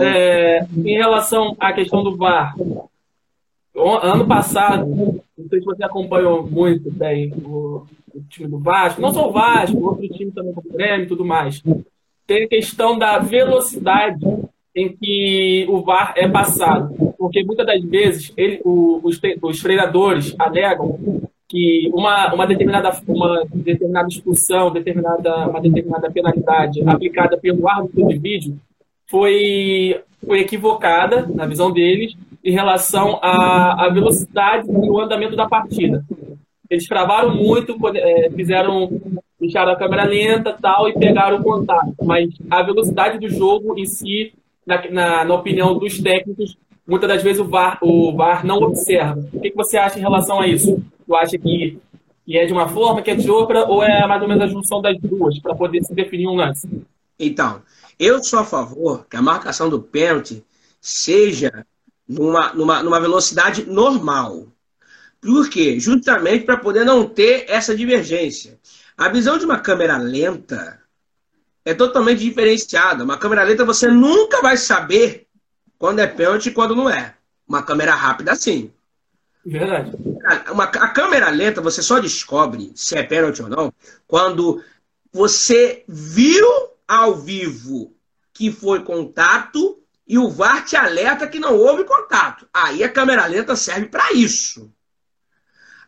É, em relação à questão do VAR, ano passado, não sei se você acompanhou muito bem o, o time do Vasco, não só o Vasco, outro time também como o Grêmio e tudo mais. Tem a questão da velocidade em que o VAR é passado. Porque muitas das vezes ele, o, os, os treinadores alegam que uma, uma, determinada, uma determinada expulsão, determinada, uma determinada penalidade aplicada pelo árbitro de vídeo foi, foi equivocada, na visão deles, em relação à, à velocidade e o andamento da partida. Eles travaram muito, é, fizeram, deixaram a câmera lenta tal e pegaram o contato. Mas a velocidade do jogo em si, na, na, na opinião dos técnicos, muitas das vezes o VAR, o VAR não observa. O que, que você acha em relação a isso? Tu acha que, que é de uma forma, que é de outra, ou é mais ou menos a junção das duas, para poder se definir um lance? Então, eu sou a favor que a marcação do pênalti seja numa, numa, numa velocidade normal. Por quê? Justamente para poder não ter essa divergência. A visão de uma câmera lenta é totalmente diferenciada. Uma câmera lenta você nunca vai saber quando é pênalti e quando não é. Uma câmera rápida, sim. Verdade. Uma, a câmera lenta você só descobre se é pênalti ou não quando você viu ao vivo que foi contato e o VAR te alerta que não houve contato. Aí a câmera lenta serve para isso.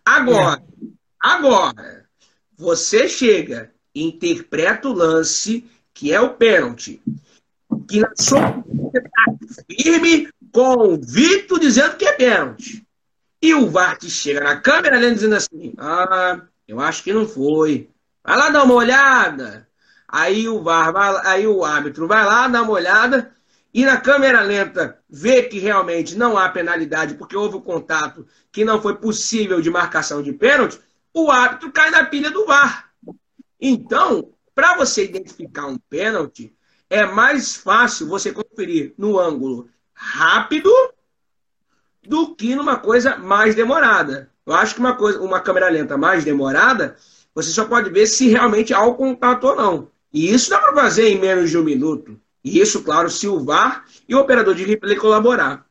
Agora, é. agora, você chega interpreta o lance, que é o pênalti, que na sua está firme, convicto, dizendo que é pênalti. E o VAR que chega na câmera lendo dizendo assim: Ah, eu acho que não foi. Vai lá dar uma olhada. Aí o VAR, vai, aí o árbitro vai lá, dá uma olhada, e na câmera lenta vê que realmente não há penalidade, porque houve o um contato que não foi possível de marcação de pênalti, o árbitro cai na pilha do VAR. Então, para você identificar um pênalti, é mais fácil você conferir no ângulo rápido do que numa coisa mais demorada. Eu acho que uma coisa, uma câmera lenta mais demorada, você só pode ver se realmente há o contato ou não. E isso dá para fazer em menos de um minuto. E isso, claro, se o VAR e o operador de replay colaborar.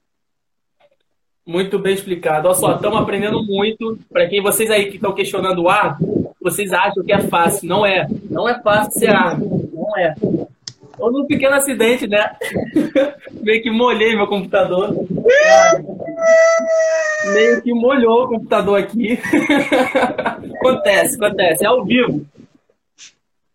Muito bem explicado. Olha só, estamos aprendendo muito. Para quem vocês aí que estão questionando o ar, vocês acham que é fácil. Não é. Não é fácil ser árbitro. Não é. Houve um pequeno acidente, né? Meio que molhei meu computador. Meio que molhou o computador aqui. acontece, acontece. É ao vivo.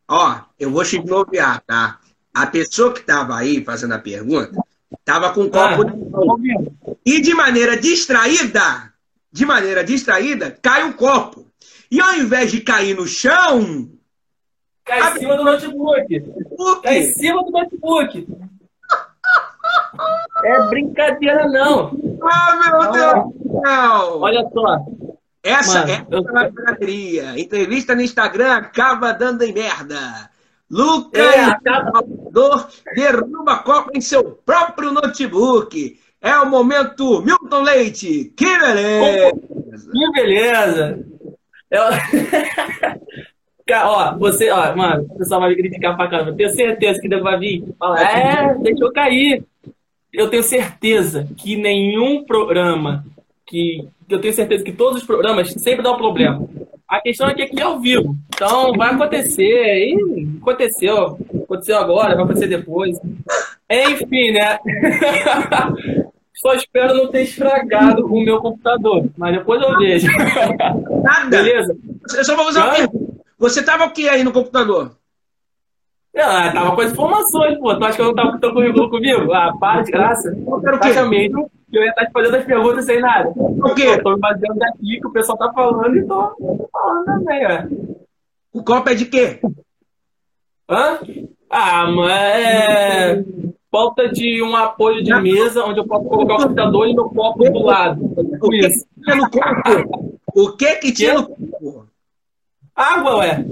Ó, eu vou te bloquear, tá? A pessoa que estava aí fazendo a pergunta estava com um copo ah, de E de maneira distraída, de maneira distraída, cai o copo. E ao invés de cair no chão. Cai em cima do notebook. Cai em cima do notebook. É brincadeira, não. Ah, meu Deus do céu! Olha só. Essa Mano, é a eu... brincadeira. Entrevista no Instagram acaba dando em merda. Lucas é, acaba... derruba copo em seu próprio notebook. É o momento Milton Leite. Que beleza! Que beleza! Eu... ó, você, ó, mano, o pessoal vai me criticar pra caramba. Tenho certeza que vai vir falar, é, deixou cair. Eu tenho certeza que nenhum programa que. Eu tenho certeza que todos os programas sempre dão problema. A questão é que aqui é ao vivo. Então vai acontecer. E aconteceu. Aconteceu agora, vai acontecer depois. Enfim, né? Só espero não ter estragado o meu computador. Mas depois eu vejo. Nada. Beleza? Eu só vou fazer uma pergunta. Você tava o que aí no computador? Ah, tava com as informações, pô. Tu acha que eu não tava com currículo comigo? Ah, para de graça. Eu quero o quê? Que eu ia estar te fazendo as perguntas sem nada. O quê? Eu tô me baseando daqui que o pessoal tá falando e tô falando também, ué. O copo é de quê? Hã? Ah, mas é... Falta de um apoio de mesa onde eu posso colocar o computador e meu copo do lado. O que que tinha no copo? O que que tinha no copo? Água, ué.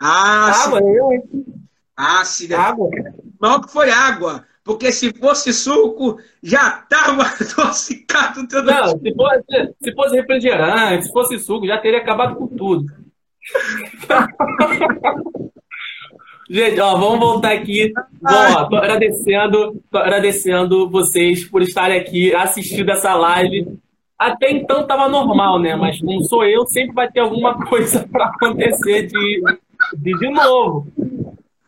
Ah, água, eu, hein? Ah, sim. Água. Não que foi água. Porque se fosse suco, já estava adocicado tudo. Não, se fosse, se fosse refrigerante, se fosse suco, já teria acabado com tudo. Gente, ó, vamos voltar aqui. Bom, ó, tô agradecendo, tô agradecendo vocês por estarem aqui assistindo essa live. Até então tava normal, né? Mas não sou eu, sempre vai ter alguma coisa para acontecer de, de, de novo.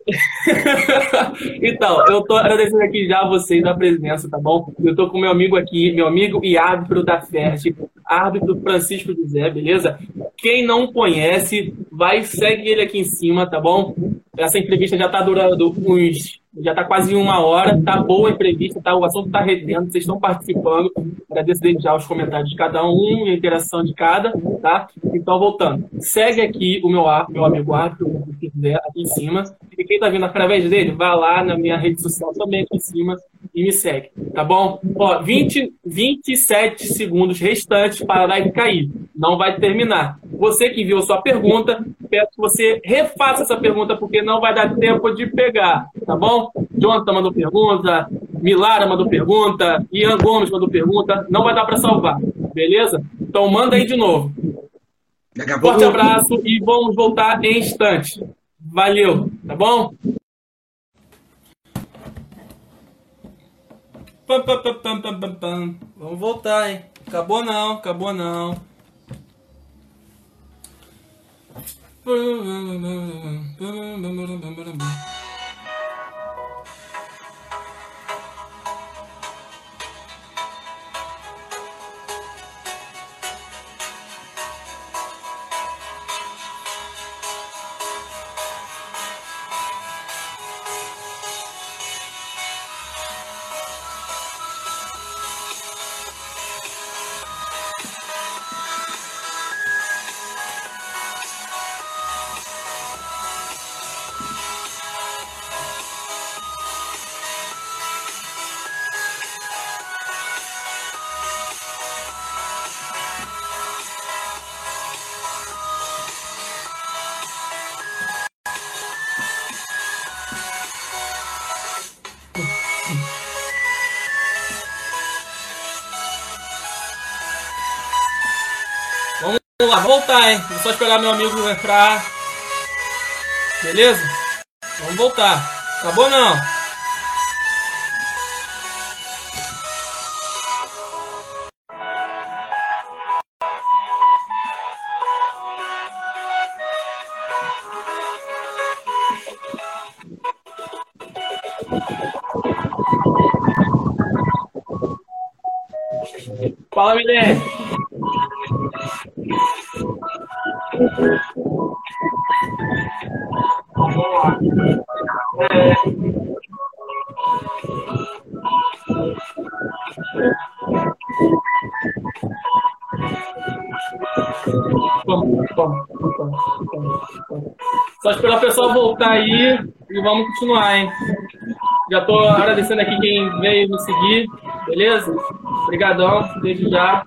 então, eu tô agradecendo aqui já a vocês a presença, tá bom? Eu tô com meu amigo aqui, meu amigo e árbitro da FERJ, árbitro Francisco José, beleza? Quem não conhece, vai segue ele aqui em cima, tá bom? Essa entrevista já tá durando uns já está quase uma hora, tá boa a entrevista, tá? O assunto está rendendo, vocês estão participando. Agradeço desde já os comentários de cada um e a interação de cada, tá? Então, voltando. Segue aqui o meu, meu amigo Arthur, se quiser, aqui em cima. E quem está vindo através dele, vai lá na minha rede social também aqui em cima e me segue, tá bom? Ó, 20, 27 segundos restantes para a live cair. Não vai terminar. Você que viu sua pergunta, peço que você refaça essa pergunta, porque não vai dar tempo de pegar, tá bom? Jonathan mandou pergunta, Milara mandou pergunta, Ian Gomes mandou pergunta. Não vai dar para salvar, beleza? Então manda aí de novo. Forte abraço e vamos voltar em instante. Valeu, tá bom? Pam, pam, pam, pam, Vamos voltar, hein? Acabou não, acabou não. Voltar, hein? Vou só esperar meu amigo entrar. Beleza? Vamos voltar. Acabou não? Pessoal voltar aí e vamos continuar, hein? Já estou agradecendo aqui quem veio me seguir, beleza? Obrigadão, desde já.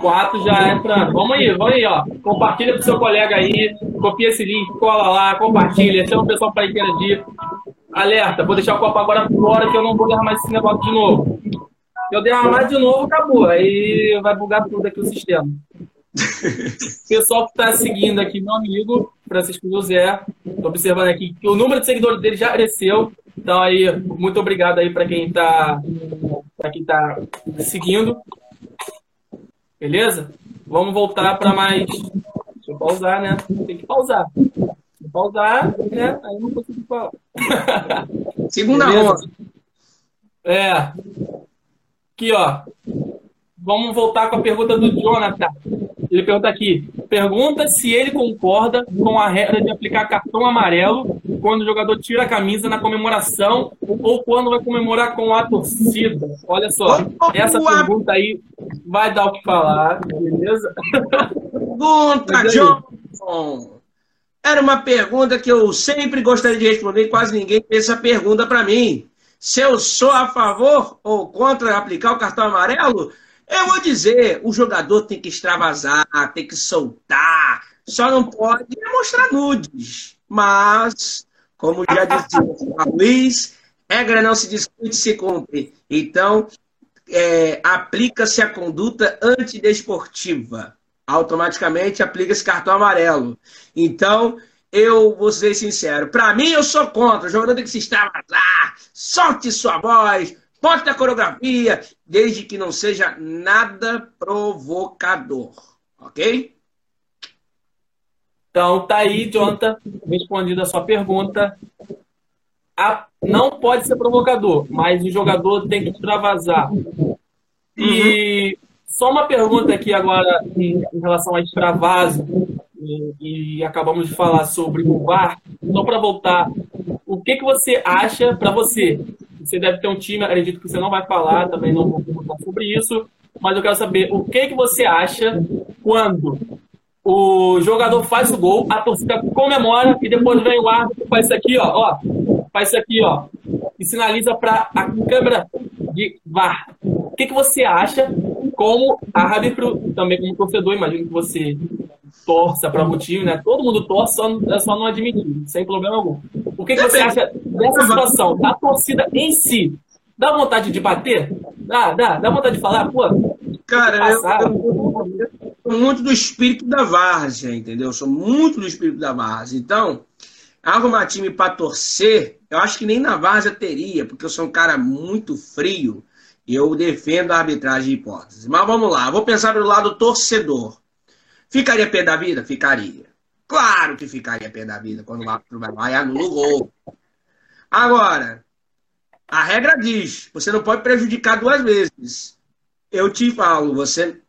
Quatro já é pra. Vamos aí, vamos aí, ó. Compartilha pro seu colega aí, copia esse link, cola lá, compartilha, chama o pessoal para interagir. Alerta, vou deixar o copo agora fora que eu não vou derramar esse negócio de novo. Se eu derramar de novo, acabou. Aí vai bugar tudo aqui o sistema. Pessoal que está seguindo aqui, meu amigo Francisco José, estou observando aqui que o número de seguidores dele já cresceu. Então aí, muito obrigado aí para quem está para quem tá seguindo. Beleza? Vamos voltar para mais. Deixa eu pausar, né? Tem que pausar. Pausar, né? Aí eu não consigo falar. Segunda ronda. É. Aqui, ó. Vamos voltar com a pergunta do Jonathan. Ele pergunta aqui: pergunta se ele concorda com a regra de aplicar cartão amarelo quando o jogador tira a camisa na comemoração ou quando vai comemorar com a torcida. Olha só, essa pergunta aí vai dar o que falar, beleza? Pergunta, Johnson! Era uma pergunta que eu sempre gostaria de responder, quase ninguém fez essa pergunta para mim. Se eu sou a favor ou contra aplicar o cartão amarelo, eu vou dizer, o jogador tem que extravasar, tem que soltar, só não pode mostrar nudes. Mas, como já disse o Luiz, regra não se discute, se cumpre. Então, é, aplica-se a conduta antidesportiva. Automaticamente aplica-se cartão amarelo. Então, eu vou ser sincero. Para mim, eu sou contra. O jogador tem que se extravasar, solte sua voz, Pode ter coreografia, desde que não seja nada provocador. Ok? Então, tá aí, Jonathan, respondida a sua pergunta. A, não pode ser provocador, mas o jogador tem que extravasar. E uhum. Só uma pergunta aqui agora em, relação a extravaso, e, e, acabamos de falar sobre o VAR. Só para voltar, o que, que você acha para você? Você deve ter um time, acredito que você não vai falar, também não vou perguntar sobre isso, mas eu quero saber o que, que você acha quando o jogador faz o gol, a torcida comemora e depois vem o árbitro faz isso aqui, ó, ó faz isso aqui, ó, e sinaliza para a câmera de VAR. O que, que você acha como árbitro, também como torcedor, imagino que você torça para o time, né? Todo mundo torce, só, é só não admitir, sem problema algum. O que, que você acha dessa situação, da torcida em si? Dá vontade de bater? Dá, dá, dá vontade de falar, pô. Cara, eu, eu, eu, sou muito do espírito da várzea, entendeu? Eu sou muito do espírito da várzea. Então, arrumar time para torcer, eu acho que nem na várzea teria, porque eu sou um cara muito frio e eu defendo a arbitragem de hipótese. Mas vamos lá, vou pensar do lado torcedor. Ficaria pé da vida? Ficaria. Claro que ficaria pé da vida quando o árbitro vai lá e anula o gol. Agora, a regra diz, você não pode prejudicar duas vezes. Eu te falo, você.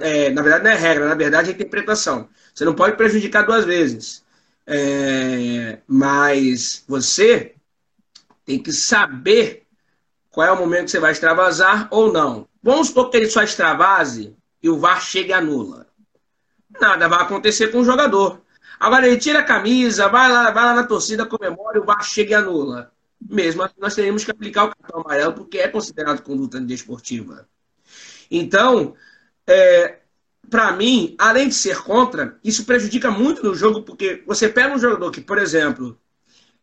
É, na verdade não é regra, na verdade é interpretação. Você não pode prejudicar duas vezes. É, mas você tem que saber qual é o momento que você vai extravasar ou não. Vamos supor que ele só extravase e o VAR chegue e anula nada vai acontecer com o jogador. Agora ele tira a camisa, vai lá, vai lá na torcida, comemora o VAR chega e anula. Mesmo assim, nós teríamos que aplicar o cartão amarelo porque é considerado conduta desportiva. Então, é, para mim, além de ser contra, isso prejudica muito no jogo porque você pega um jogador que, por exemplo,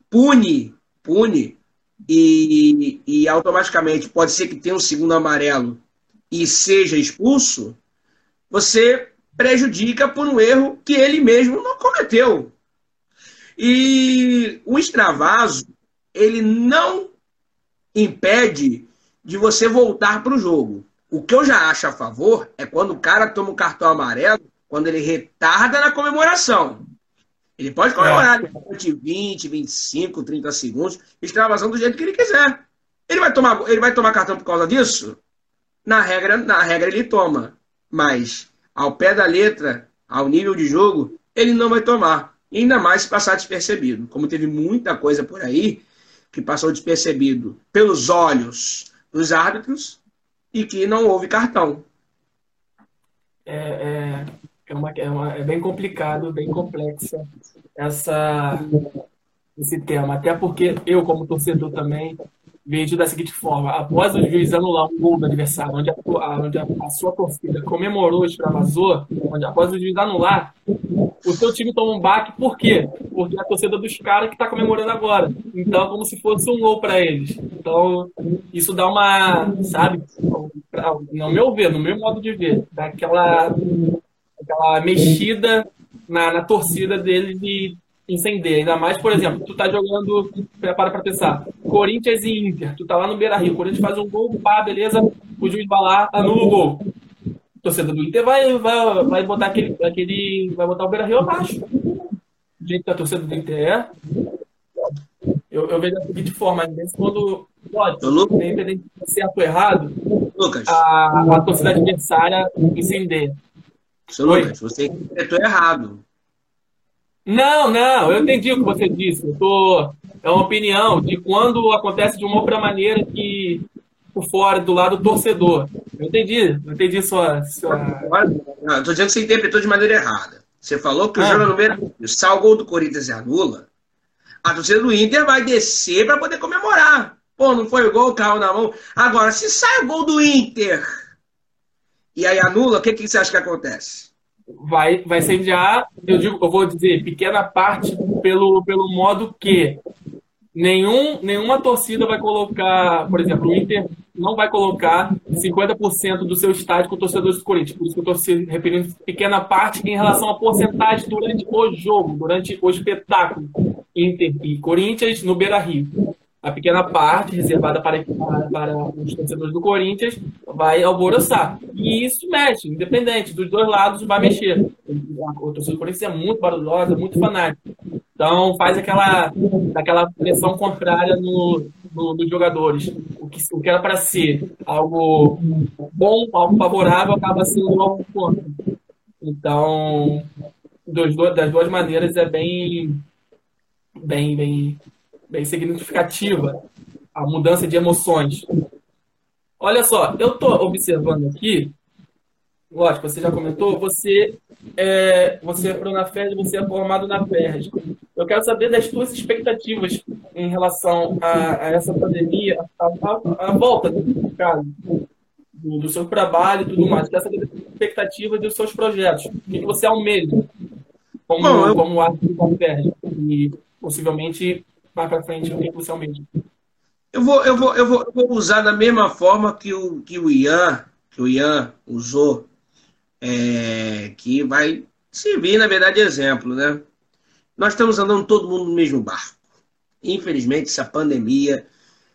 pune, pune, e, e automaticamente pode ser que tenha um segundo amarelo e seja expulso, você prejudica por um erro que ele mesmo não cometeu. E o extravaso, ele não impede de você voltar para o jogo. O que eu já acho a favor é quando o cara toma um cartão amarelo, quando ele retarda na comemoração. Ele pode comemorar é. durante 20, 25, 30 segundos, extravasando do jeito que ele quiser. Ele vai tomar, ele vai tomar cartão por causa disso? Na regra, na regra ele toma. Mas ao pé da letra, ao nível de jogo, ele não vai tomar. ainda mais se passar despercebido. Como teve muita coisa por aí que passou despercebido pelos olhos dos árbitros e que não houve cartão. É, é, é, uma, é, uma, é bem complicado, bem complexa essa, esse tema. Até porque eu, como torcedor também, vejo da seguinte forma: após o juiz anular um gol do adversário, onde a, onde a, a sua torcida comemorou, extravasou, onde após o juiz anular, o seu time toma um baque, por quê? Porque é a torcida dos caras que está comemorando agora. Então, como se fosse um gol para eles. Então, isso dá uma, sabe, no meu ver, no meu modo de ver, dá aquela, mexida na, na torcida deles e incender. Ainda mais, por exemplo, tu tá jogando, prepara para pensar, Corinthians e Inter, tu tá lá no Beira Rio, o Corinthians faz um gol, pá, beleza, o juiz vai lá, anula o gol. A torcida do Inter vai, vai, vai botar aquele, aquele. Vai botar o Beira Rio abaixo. Do jeito que a torcida do Inter é. Eu, eu vejo da seguinte forma, quando pode, independente de certo ou errado, Lucas. A, a torcida adversária incendeia. Lucas, você interpretou errado. Não, não, eu entendi o que você disse. Eu tô, é uma opinião de quando acontece de uma outra maneira que por fora, do lado do torcedor. Eu entendi, eu entendi sua. sua... Não, estou dizendo que você interpretou de maneira errada. Você falou que o ah. jogo número sai o gol do Corinthians e anula. A torcida do Inter vai descer para poder comemorar. Pô, não foi o gol, carro na mão. Agora, se sai o gol do Inter e aí anula, o que, que você acha que acontece? vai, vai incendiar, eu digo, eu vou dizer, pequena parte pelo, pelo modo que nenhum, nenhuma torcida vai colocar, por exemplo, o Inter não vai colocar 50% do seu estádio com torcedores do Corinthians. Por isso que eu estou se referindo pequena parte em relação à porcentagem durante o jogo, durante o espetáculo Inter e Corinthians no Beira Rio a pequena parte reservada para, para os torcedores do Corinthians vai alvoroçar. E isso mexe, independente, dos dois lados vai mexer. O torcedor do Corinthians é muito barulhosa, muito fanático. Então faz aquela, aquela pressão contrária no, no, nos jogadores. O que, o que era para ser algo bom, algo favorável, acaba sendo algo contra. Então, dos, das duas maneiras é bem, bem, bem bem significativa a mudança de emoções. Olha só, eu estou observando aqui, lógico, você já comentou, você é, você é na FED, você é formado na FED. Eu quero saber das suas expectativas em relação a, a essa pandemia, a, a, a volta, no caso, do, do, seu trabalho e tudo mais. Eu quero saber das expectativas dos seus projetos. O que você almeja como, Bom, eu... como árbitro da FED? E possivelmente mais para frente o? Eu vou, eu, vou, eu, vou, eu vou usar da mesma forma que o, que o Ian, que o Ian usou, é, que vai servir, na verdade, de exemplo, né? Nós estamos andando todo mundo no mesmo barco. Infelizmente, essa pandemia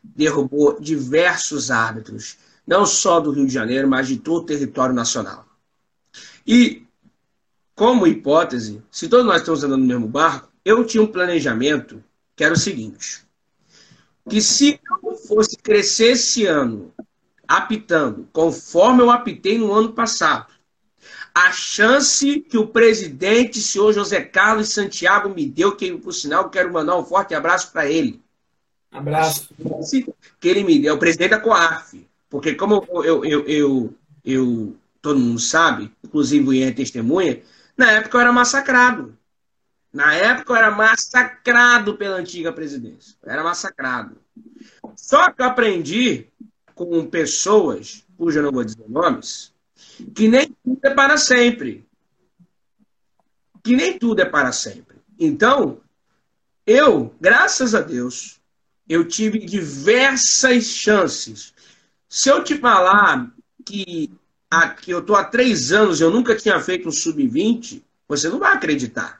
derrubou diversos árbitros, não só do Rio de Janeiro, mas de todo o território nacional. E, como hipótese, se todos nós estamos andando no mesmo barco, eu tinha um planejamento que era o seguinte: que se eu fosse crescer esse ano apitando conforme eu apitei no ano passado, a chance que o presidente, senhor José Carlos Santiago, me deu, que por sinal quero mandar um forte abraço para ele. Abraço. Que ele me deu, o presidente da COAF. Porque como eu, eu, eu, eu, eu todo mundo sabe, inclusive o Ian é testemunha, na época eu era massacrado. Na época eu era massacrado pela antiga presidência. Era massacrado. Só que eu aprendi com pessoas, cuja eu não vou dizer nomes, que nem tudo é para sempre. Que nem tudo é para sempre. Então, Eu, graças a Deus, eu tive diversas chances. Se eu te falar que eu tô há três anos, eu nunca tinha feito um sub-20, você não vai acreditar.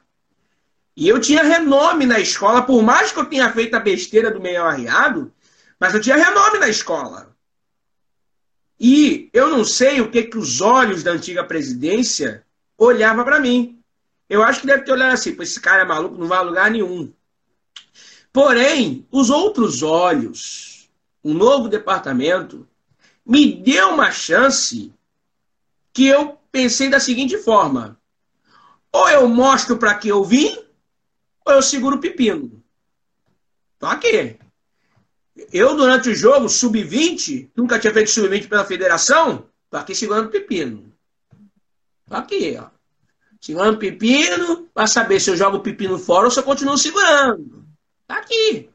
E eu tinha renome na escola, por mais que eu tenha feito a besteira do meio arriado, mas eu tinha renome na escola. E eu não sei o que, que os olhos da antiga presidência olhavam para mim. Eu acho que deve ter olhado assim, esse cara é maluco, não vai a lugar nenhum. Porém, os outros olhos, um novo departamento, me deu uma chance que eu pensei da seguinte forma: ou eu mostro para que eu vim, eu seguro o pepino. Tô aqui. Eu, durante o jogo, sub-20, nunca tinha feito sub-20 pela federação, tô aqui segurando o pepino. Tô aqui, ó. Segurando o pepino, para saber se eu jogo o pepino fora ou se eu continuo segurando. Tá aqui.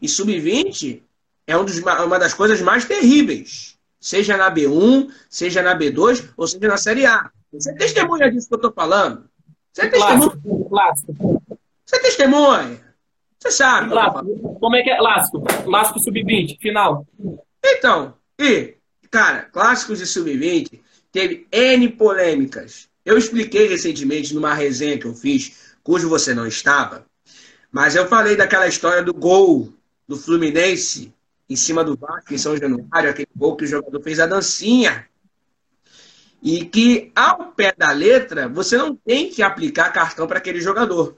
E sub-20 é um dos, uma das coisas mais terríveis. Seja na B1, seja na B2, ou seja na Série A. Você testemunha disso que eu estou falando? Você testemunha? Clássico. Você testemunha? Você sabe. Clássico. Como é que é? Clássico. Clássico sub-20, final. Então, e, cara, clássicos de sub-20 teve N polêmicas. Eu expliquei recentemente numa resenha que eu fiz, cujo você não estava, mas eu falei daquela história do gol do Fluminense em cima do Vasco em São Januário, aquele gol que o jogador fez a dancinha. E que, ao pé da letra, você não tem que aplicar cartão para aquele jogador.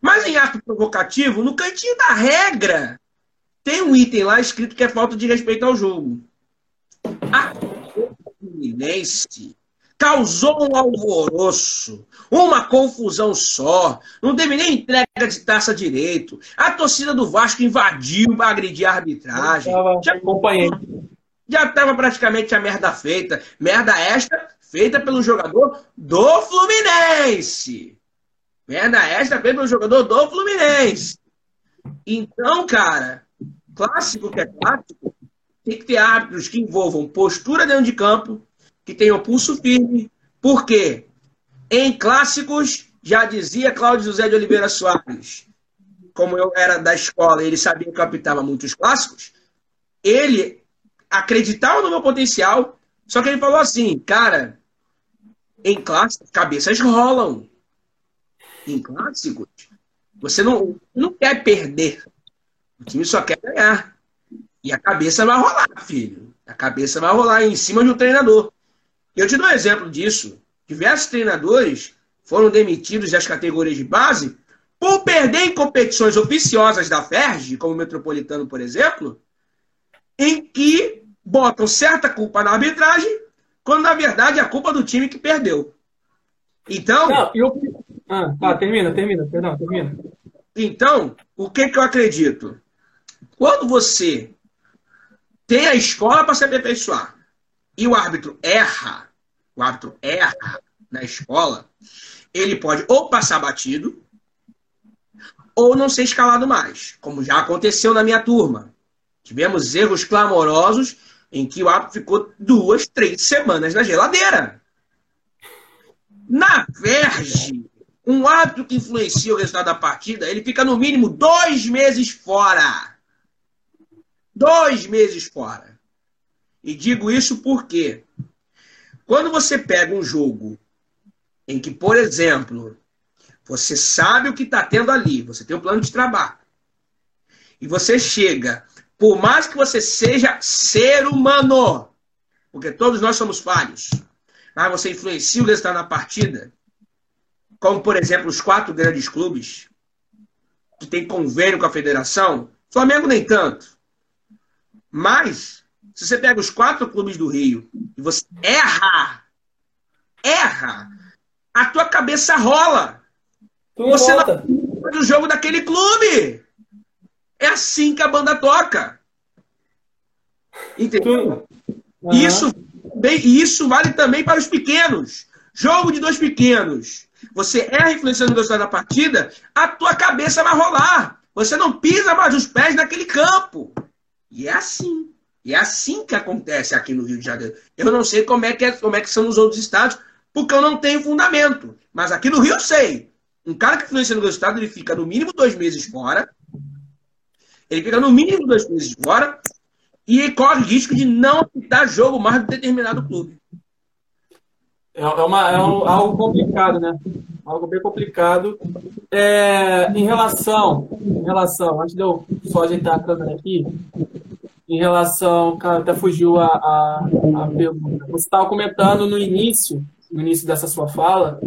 Mas em ato provocativo, no cantinho da regra, tem um item lá escrito que é falta de respeito ao jogo. A Fluminense causou um alvoroço, uma confusão só. Não teve nem entrega de taça direito. A torcida do Vasco invadiu para agredir a arbitragem. já acompanhei. Já estava praticamente a merda feita. Merda esta feita pelo jogador do Fluminense. Merda esta feita pelo jogador do Fluminense. Então, cara, clássico que é clássico, tem que ter árbitros que envolvam postura dentro de campo, que o pulso firme, porque em clássicos, já dizia Cláudio José de Oliveira Soares, como eu era da escola, ele sabia que eu apitava muitos clássicos, ele acreditava no meu potencial, só que ele falou assim, cara, em clássicos, cabeças rolam. Em clássicos, você não, não quer perder. O time só quer ganhar. E a cabeça vai rolar, filho. A cabeça vai rolar em cima de um treinador. Eu te dou um exemplo disso. Diversos treinadores foram demitidos das categorias de base por perder em competições oficiosas da FERJ, como o Metropolitano, por exemplo, em que botam certa culpa na arbitragem, quando na verdade é a culpa do time que perdeu. Então. Não, eu... ah, tá, termina, termina, perdão, termina. Então, o que, que eu acredito? Quando você tem a escola para se aperfeiçoar e o árbitro erra, o árbitro erra na escola, ele pode ou passar batido ou não ser escalado mais, como já aconteceu na minha turma. Tivemos erros clamorosos em que o árbitro ficou duas, três semanas na geladeira. Na Verge, um árbitro que influencia o resultado da partida, ele fica no mínimo dois meses fora. Dois meses fora. E digo isso porque quando você pega um jogo em que, por exemplo, você sabe o que está tendo ali, você tem um plano de trabalho, e você chega, por mais que você seja ser humano, porque todos nós somos falhos, mas você influencia o resultado na partida, como, por exemplo, os quatro grandes clubes que têm convênio com a federação, Flamengo nem tanto. Mas se você pega os quatro clubes do Rio e você erra, erra, a tua cabeça rola. Tu você volta. não faz o jogo daquele clube. É assim que a banda toca. Entendeu? Uhum. Isso, bem, isso vale também para os pequenos. Jogo de dois pequenos. Você erra influenciando o resultado da partida, a tua cabeça vai rolar. Você não pisa mais os pés naquele campo. E é assim. E é assim que acontece aqui no Rio de Janeiro. Eu não sei como é que, é, como é que são nos outros estados, porque eu não tenho fundamento. Mas aqui no Rio eu sei. Um cara que influencia no resultado, ele fica no mínimo dois meses fora. Ele fica no mínimo dois meses fora e corre risco de não dar jogo mais de determinado clube. É, é, uma, é um, algo complicado, né? Algo bem complicado. É, em relação, em relação, antes de eu só ajeitar a câmera aqui, em relação, cara, até fugiu a, a, a pergunta. Você estava comentando no início, no início dessa sua fala,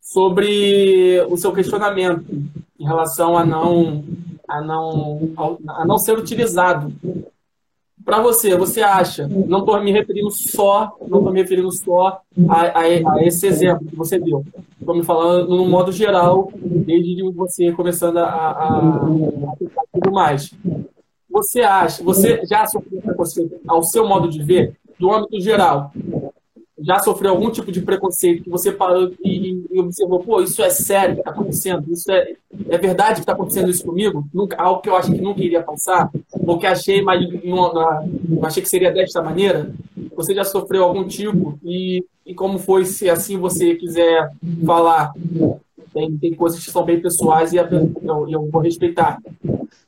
sobre o seu questionamento em relação a não a não a não ser utilizado para você, você acha, não estou me referindo só, não estou me referindo só a, a, a, esse exemplo que você deu. Estou me falando no modo geral, desde você começando a, a, a tudo mais. Você acha, você já sofreu ao seu modo de ver, do âmbito geral, já sofreu algum tipo de preconceito que você parou e, e observou, pô, isso é sério que está acontecendo? Isso é, é verdade que está acontecendo isso comigo? Nunca, algo que eu acho que nunca iria passar? Ou que achei, mas não, não, achei que seria desta maneira? Você já sofreu algum tipo? E, e como foi, se assim você quiser falar? Tem, tem coisas que são bem pessoais e eu, eu vou respeitar.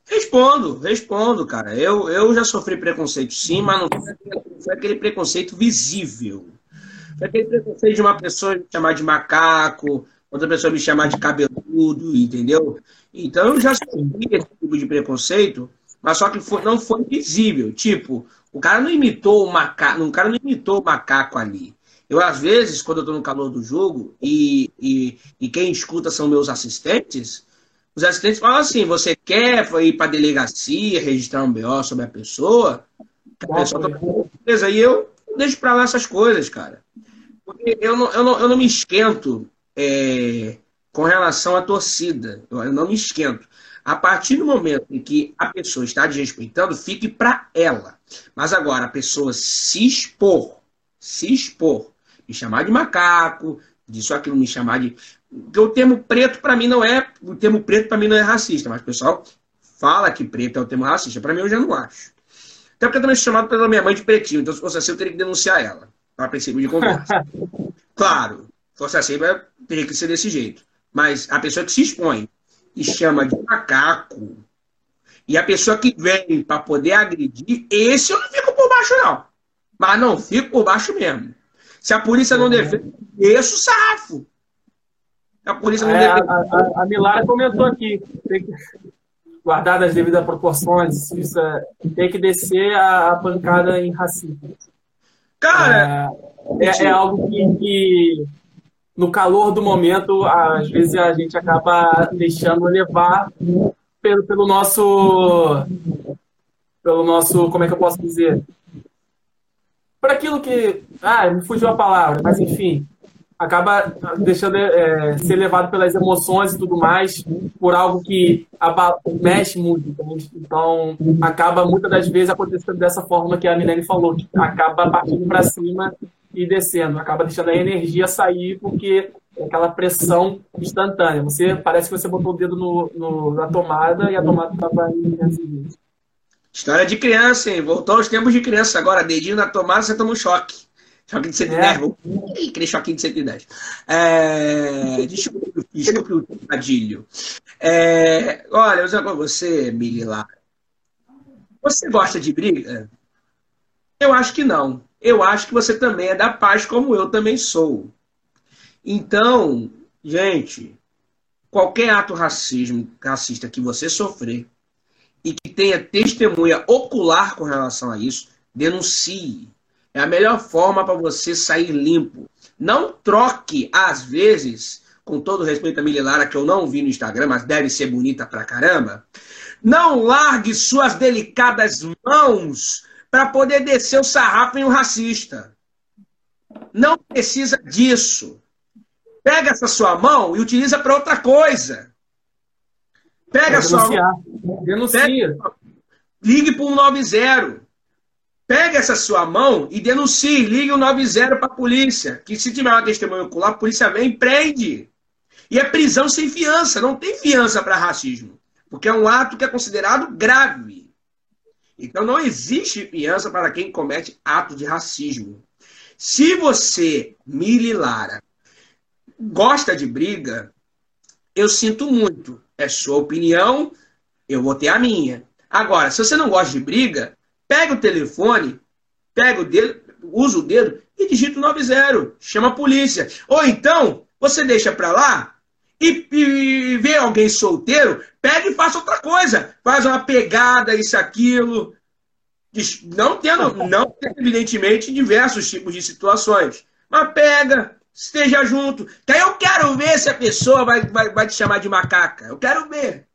Respondo, respondo, cara. Eu, eu já sofri preconceito sim, mas não foi aquele preconceito visível. Aquele preconceito de uma pessoa me chamar de macaco, outra pessoa me chamar de cabeludo, entendeu? Então eu já sofri esse tipo de preconceito, mas só que foi, não foi visível. Tipo, o cara não imitou o macaco, o cara não imitou o macaco ali. Eu, às vezes, quando eu estou no calor do jogo e, e, e quem escuta são meus assistentes, os assistentes falam assim: você quer ir para a delegacia registrar um BO sobre a pessoa? A pessoa tá... Beleza, e eu deixo para lá essas coisas, cara. Eu não, eu não, eu não me esquento é, com relação à torcida. Eu, eu não me esquento. A partir do momento em que a pessoa está desrespeitando, fique para ela. Mas agora, a pessoa se expor, se expor, me chamar de macaco, disso aquilo, me chamar de. Porque o termo preto, para mim, não é. O termo preto, para mim, não é racista, mas o pessoal fala que preto é o termo racista. Para mim, eu já não acho. Até porque eu também sou chamado pela minha mãe de pretinho, então se fosse assim, eu teria que denunciar ela para princípio de conversa. claro, se fosse assim, teria que ser desse jeito. Mas a pessoa que se expõe e chama de macaco, e a pessoa que vem para poder agredir, esse eu não fico por baixo, não. Mas não fico por baixo mesmo. Se a polícia não defende, esse sarrafo. A polícia não é, defende. A, a, a Milara comentou aqui. Tem que, guardadas as devidas proporções, isso é, tem que descer a, a pancada em racismo. Cara, é, é, é algo que, que, no calor do momento, às vezes a gente acaba deixando levar pelo, pelo nosso. Pelo nosso. Como é que eu posso dizer? Por aquilo que. Ah, me fugiu a palavra, mas enfim acaba deixando é, ser levado pelas emoções e tudo mais, por algo que mexe muito. Entende? Então, acaba muitas das vezes acontecendo dessa forma que a Milene falou, que acaba partindo para cima e descendo, acaba deixando a energia sair porque é aquela pressão instantânea. Você parece que você botou o dedo no, no na tomada e a tomada estava aí assim. História de criança, hein? Voltou aos tempos de criança. Agora, dedinho na tomada, você toma um choque. Choque de 110. É. Aquele choquinho de 110. É, desculpe, desculpe o trocadilho. É, olha, eu com você, Mililar. Você gosta de briga? Eu acho que não. Eu acho que você também é da paz, como eu também sou. Então, gente, qualquer ato racismo, racista que você sofrer e que tenha testemunha ocular com relação a isso, denuncie. É a melhor forma para você sair limpo. Não troque, às vezes, com todo respeito a Mililara, que eu não vi no Instagram, mas deve ser bonita pra caramba. Não largue suas delicadas mãos para poder descer o sarrafo em um racista. Não precisa disso. Pega essa sua mão e utiliza para outra coisa. Pega a sua mão. Denuncia. Pega, ligue para um 90. Pega essa sua mão e denuncie, ligue o 90 para a polícia. Que se tiver uma testemunha ocular, a polícia vem e prende. E é prisão sem fiança, não tem fiança para racismo. Porque é um ato que é considerado grave. Então não existe fiança para quem comete ato de racismo. Se você, Mili Lara, gosta de briga, eu sinto muito. É sua opinião, eu vou ter a minha. Agora, se você não gosta de briga, pega o telefone, pega o dedo, usa o dedo e digita o 90, chama a polícia. Ou então, você deixa para lá e, e vê alguém solteiro, pega e faça outra coisa. Faz uma pegada, isso, aquilo. Não tendo, não tendo, evidentemente, diversos tipos de situações. Mas pega, esteja junto. Que aí eu quero ver se a pessoa vai, vai, vai te chamar de macaca. Eu quero ver.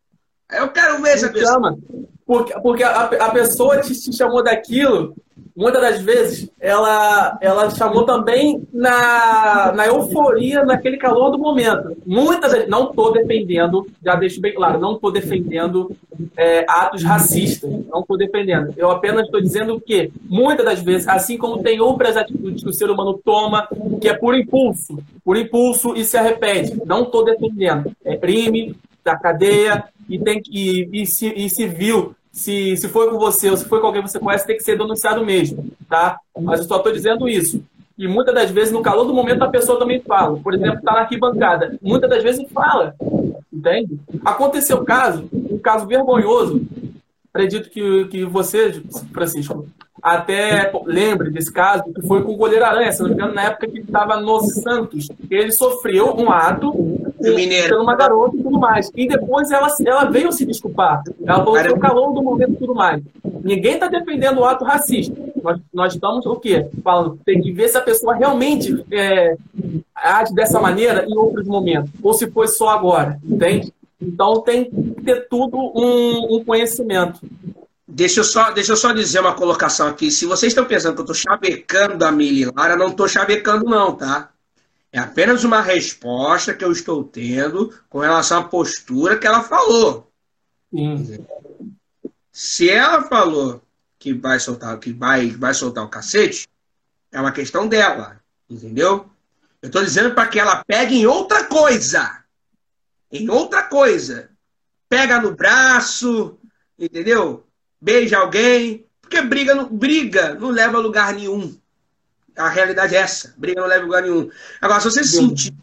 Eu quero ver se a pessoa. Porque, porque a, a pessoa te, te chamou daquilo muitas das vezes, ela, ela chamou também na, na euforia, naquele calor do momento. Muitas vezes, não estou defendendo, já deixo bem claro, não estou defendendo é, atos racistas, não estou defendendo. Eu apenas estou dizendo que, muitas das vezes, assim como tem outras atitudes que o ser humano toma, que é por impulso, por impulso e se arrepende. Não estou defendendo. É crime, da cadeia, e, tem, e, e, e civil se, se foi com você ou se foi com alguém que você conhece, tem que ser denunciado mesmo, tá? Mas eu só estou dizendo isso. E muitas das vezes, no calor do momento, a pessoa também fala. Por exemplo, está na arquibancada. Muitas das vezes fala. Entende? Aconteceu um caso, um caso vergonhoso. Acredito que, que você, Francisco, até lembre desse caso, que foi com o goleiro Aranha, se não me engano, na época que ele estava no Santos. Ele sofreu um ato pelo uma garota e tudo mais. E depois ela, ela veio se desculpar. Ela falou que o calor do momento e tudo mais. Ninguém está defendendo o ato racista. Nós, nós estamos o quê? Falando, tem que ver se a pessoa realmente é, age dessa maneira em outros momentos. Ou se foi só agora, entende? Então tem que ter tudo um, um conhecimento. Deixa eu, só, deixa eu só dizer uma colocação aqui. Se vocês estão pensando que eu estou chavecando a Mili Lara, não estou chavecando, não, tá? É apenas uma resposta que eu estou tendo com relação à postura que ela falou. Sim. Se ela falou que vai soltar, que vai, vai soltar o cacete, é uma questão dela, entendeu? Eu estou dizendo para que ela pegue em outra coisa. Em outra coisa. Pega no braço, entendeu? Beija alguém, porque briga não, briga não leva a lugar nenhum. A realidade é essa, briga não leva a lugar nenhum. Agora, se você se sentir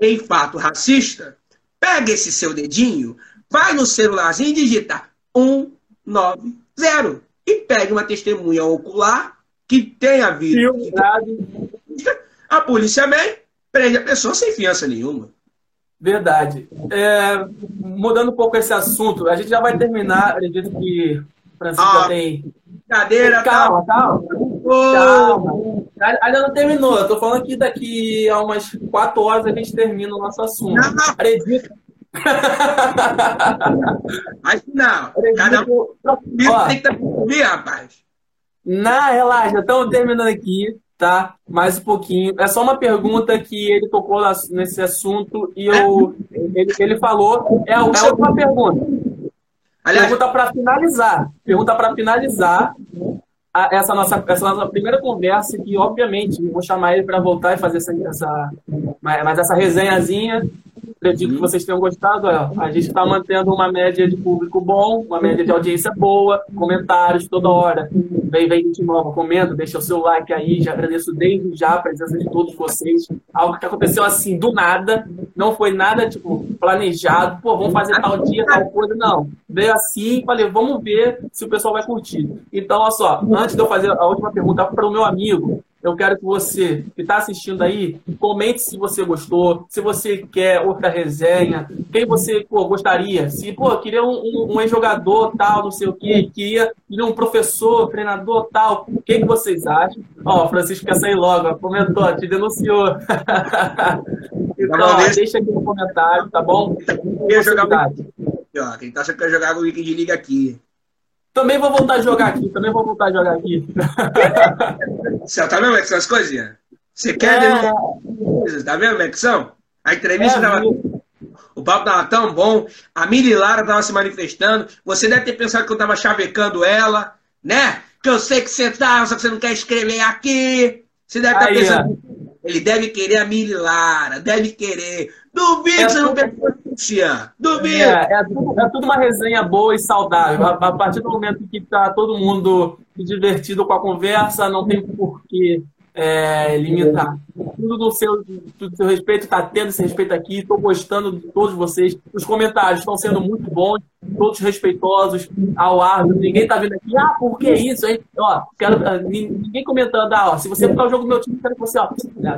em fato racista, pega esse seu dedinho, vai no celularzinho e digita 190 e pegue uma testemunha ocular que tenha visto. A polícia vem, prende a pessoa sem fiança nenhuma. Verdade. É, mudando um pouco esse assunto, a gente já vai terminar, acredito que Francisco ah, já tem. Cadeira, calma, calma. Calma. Ainda não terminou. Eu tô falando que daqui a umas quatro horas a gente termina o nosso assunto. Acredito. Acho que não. Cada um tem que ouvir, rapaz. Não, relaxa. Estamos terminando aqui, tá? Mais um pouquinho. É só uma pergunta que ele tocou nesse assunto e eu, ele, ele falou. É, é uma pergunta. Aliás, pergunta para finalizar. Pergunta para finalizar a, essa, nossa, essa nossa primeira conversa, que obviamente vou chamar ele para voltar e fazer essa, essa, mas essa resenhazinha Acredito que vocês tenham gostado. A gente está mantendo uma média de público bom, uma média de audiência boa, comentários toda hora. Vem, vem gente nova, comenta, deixa o seu like aí. Já agradeço desde já a presença de todos vocês. Algo que aconteceu assim, do nada. Não foi nada, tipo, planejado. Pô, vamos fazer tal dia, tal coisa. Não. Veio assim, falei, vamos ver se o pessoal vai curtir. Então, olha só, antes de eu fazer a última pergunta para o meu amigo, eu quero que você, que está assistindo aí, comente se você gostou, se você quer outra resenha, quem você pô, gostaria. Se, pô, queria um, um, um ex-jogador tal, não sei o quê, queria, queria um professor, treinador tal. O que, que vocês acham? Ó, o Francisco quer sair logo, comentou, te denunciou. então, ó, deixa aqui no comentário, tá bom? Quem tá achando que quer jogar o Wiki de Liga aqui. Também vou voltar a jogar aqui, também vou voltar a jogar aqui. Você tá vendo como é que são as coisinhas? Você quer é... coisas, tá vendo como é que são? A entrevista é, tava... O papo tava tão bom, a Mili Lara tava se manifestando, você deve ter pensado que eu tava chavecando ela, né? Que eu sei que você tá, só que você não quer escrever aqui. Você deve estar tá pensando... Ele deve querer a Mili Lara, deve querer. Duvido é que você não pensou Tia, duvido. É, é, tudo, é tudo uma resenha boa e saudável. A, a partir do momento que está todo mundo divertido com a conversa, não tem por que é, limitar. Tudo do seu, do seu respeito, está tendo esse respeito aqui, estou gostando de todos vocês. Os comentários estão sendo muito bons, todos respeitosos ao árbitro. Ninguém está vindo aqui, ah, por que isso? Hein? Ó, quero, ah, ninguém comentando, ah, ó, se você botar o jogo do meu time, quero que você, ó,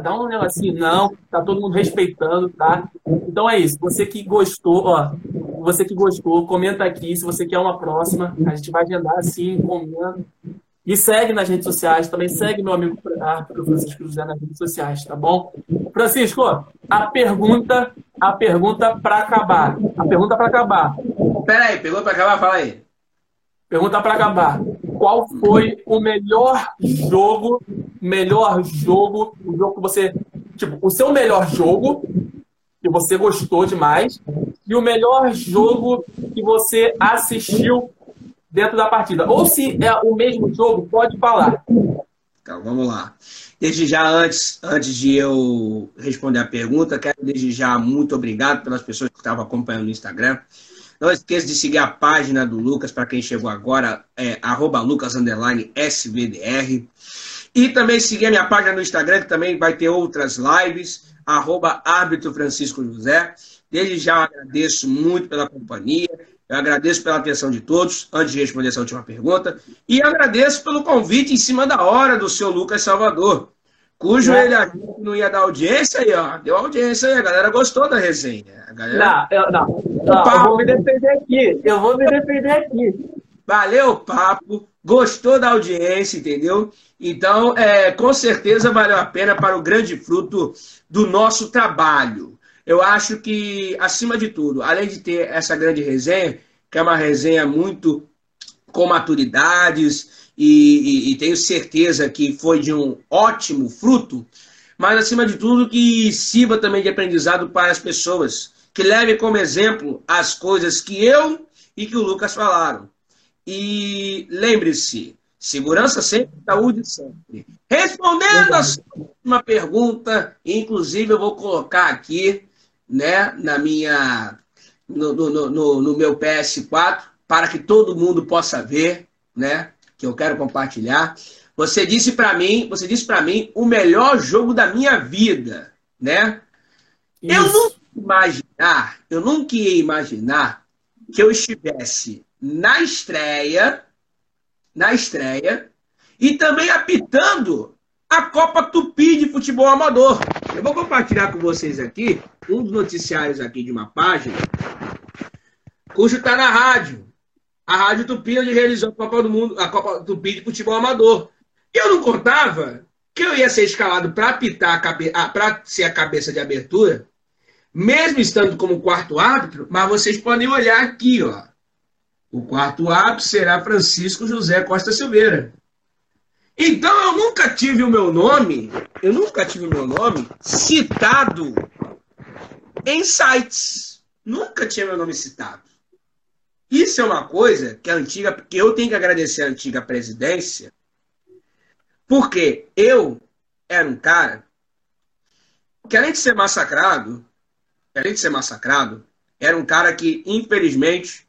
dá um negocinho, não, tá todo mundo respeitando, tá? Então é isso. Você que gostou, ó, você que gostou, comenta aqui se você quer uma próxima. A gente vai agendar assim, comendo. E segue nas redes sociais, também segue meu amigo árbitro Francisco José nas redes sociais, tá bom? Francisco, a pergunta, a pergunta para acabar. A pergunta para acabar. Pera aí, pergunta para acabar, fala aí. Pergunta para acabar. Qual foi o melhor jogo, melhor jogo, o jogo que você, tipo, o seu melhor jogo que você gostou demais e o melhor jogo que você assistiu dentro da partida. Ou se é o mesmo jogo, pode falar. Então, vamos lá. Desde já, antes, antes de eu responder a pergunta, quero desde já muito obrigado pelas pessoas que estavam acompanhando no Instagram. Não esqueça de seguir a página do Lucas, para quem chegou agora, é lucas_svdr. E também seguir a minha página no Instagram, que também vai ter outras lives, arroba árbitro Francisco José. Desde já agradeço muito pela companhia. Eu agradeço pela atenção de todos, antes de responder essa última pergunta. E agradeço pelo convite em cima da hora do seu Lucas Salvador, cujo é. ele não ia dar audiência aí, ó. Deu audiência aí, a galera gostou da resenha. Galera... Não, eu, não. não eu vou me defender aqui. Eu vou me defender aqui. Valeu o papo, gostou da audiência, entendeu? Então, é, com certeza valeu a pena para o grande fruto do nosso trabalho eu acho que, acima de tudo, além de ter essa grande resenha, que é uma resenha muito com maturidades, e, e, e tenho certeza que foi de um ótimo fruto, mas, acima de tudo, que sirva também de aprendizado para as pessoas, que leve como exemplo as coisas que eu e que o Lucas falaram. E lembre-se, segurança sempre, saúde sempre. Respondendo a sua última pergunta, inclusive eu vou colocar aqui né, na minha, no, no, no, no meu PS4 para que todo mundo possa ver, né, que eu quero compartilhar. Você disse para mim, você disse para mim o melhor jogo da minha vida, né? Isso. Eu nunca imaginar, eu nunca ia imaginar que eu estivesse na estreia, na estreia e também apitando a Copa Tupi de futebol amador. Eu vou compartilhar com vocês aqui um dos noticiários aqui de uma página, cujo está na rádio. A Rádio Tupi, onde realizou a Copa do Mundo, a Copa Tupi de futebol amador. Eu não contava que eu ia ser escalado para apitar, para ser a cabeça de abertura, mesmo estando como quarto árbitro, mas vocês podem olhar aqui, ó. O quarto árbitro será Francisco José Costa Silveira. Então eu nunca tive o meu nome, eu nunca tive o meu nome citado em sites. Nunca tinha meu nome citado. Isso é uma coisa que a antiga, que eu tenho que agradecer à antiga presidência, porque eu era um cara que além de ser massacrado, além de ser massacrado, era um cara que infelizmente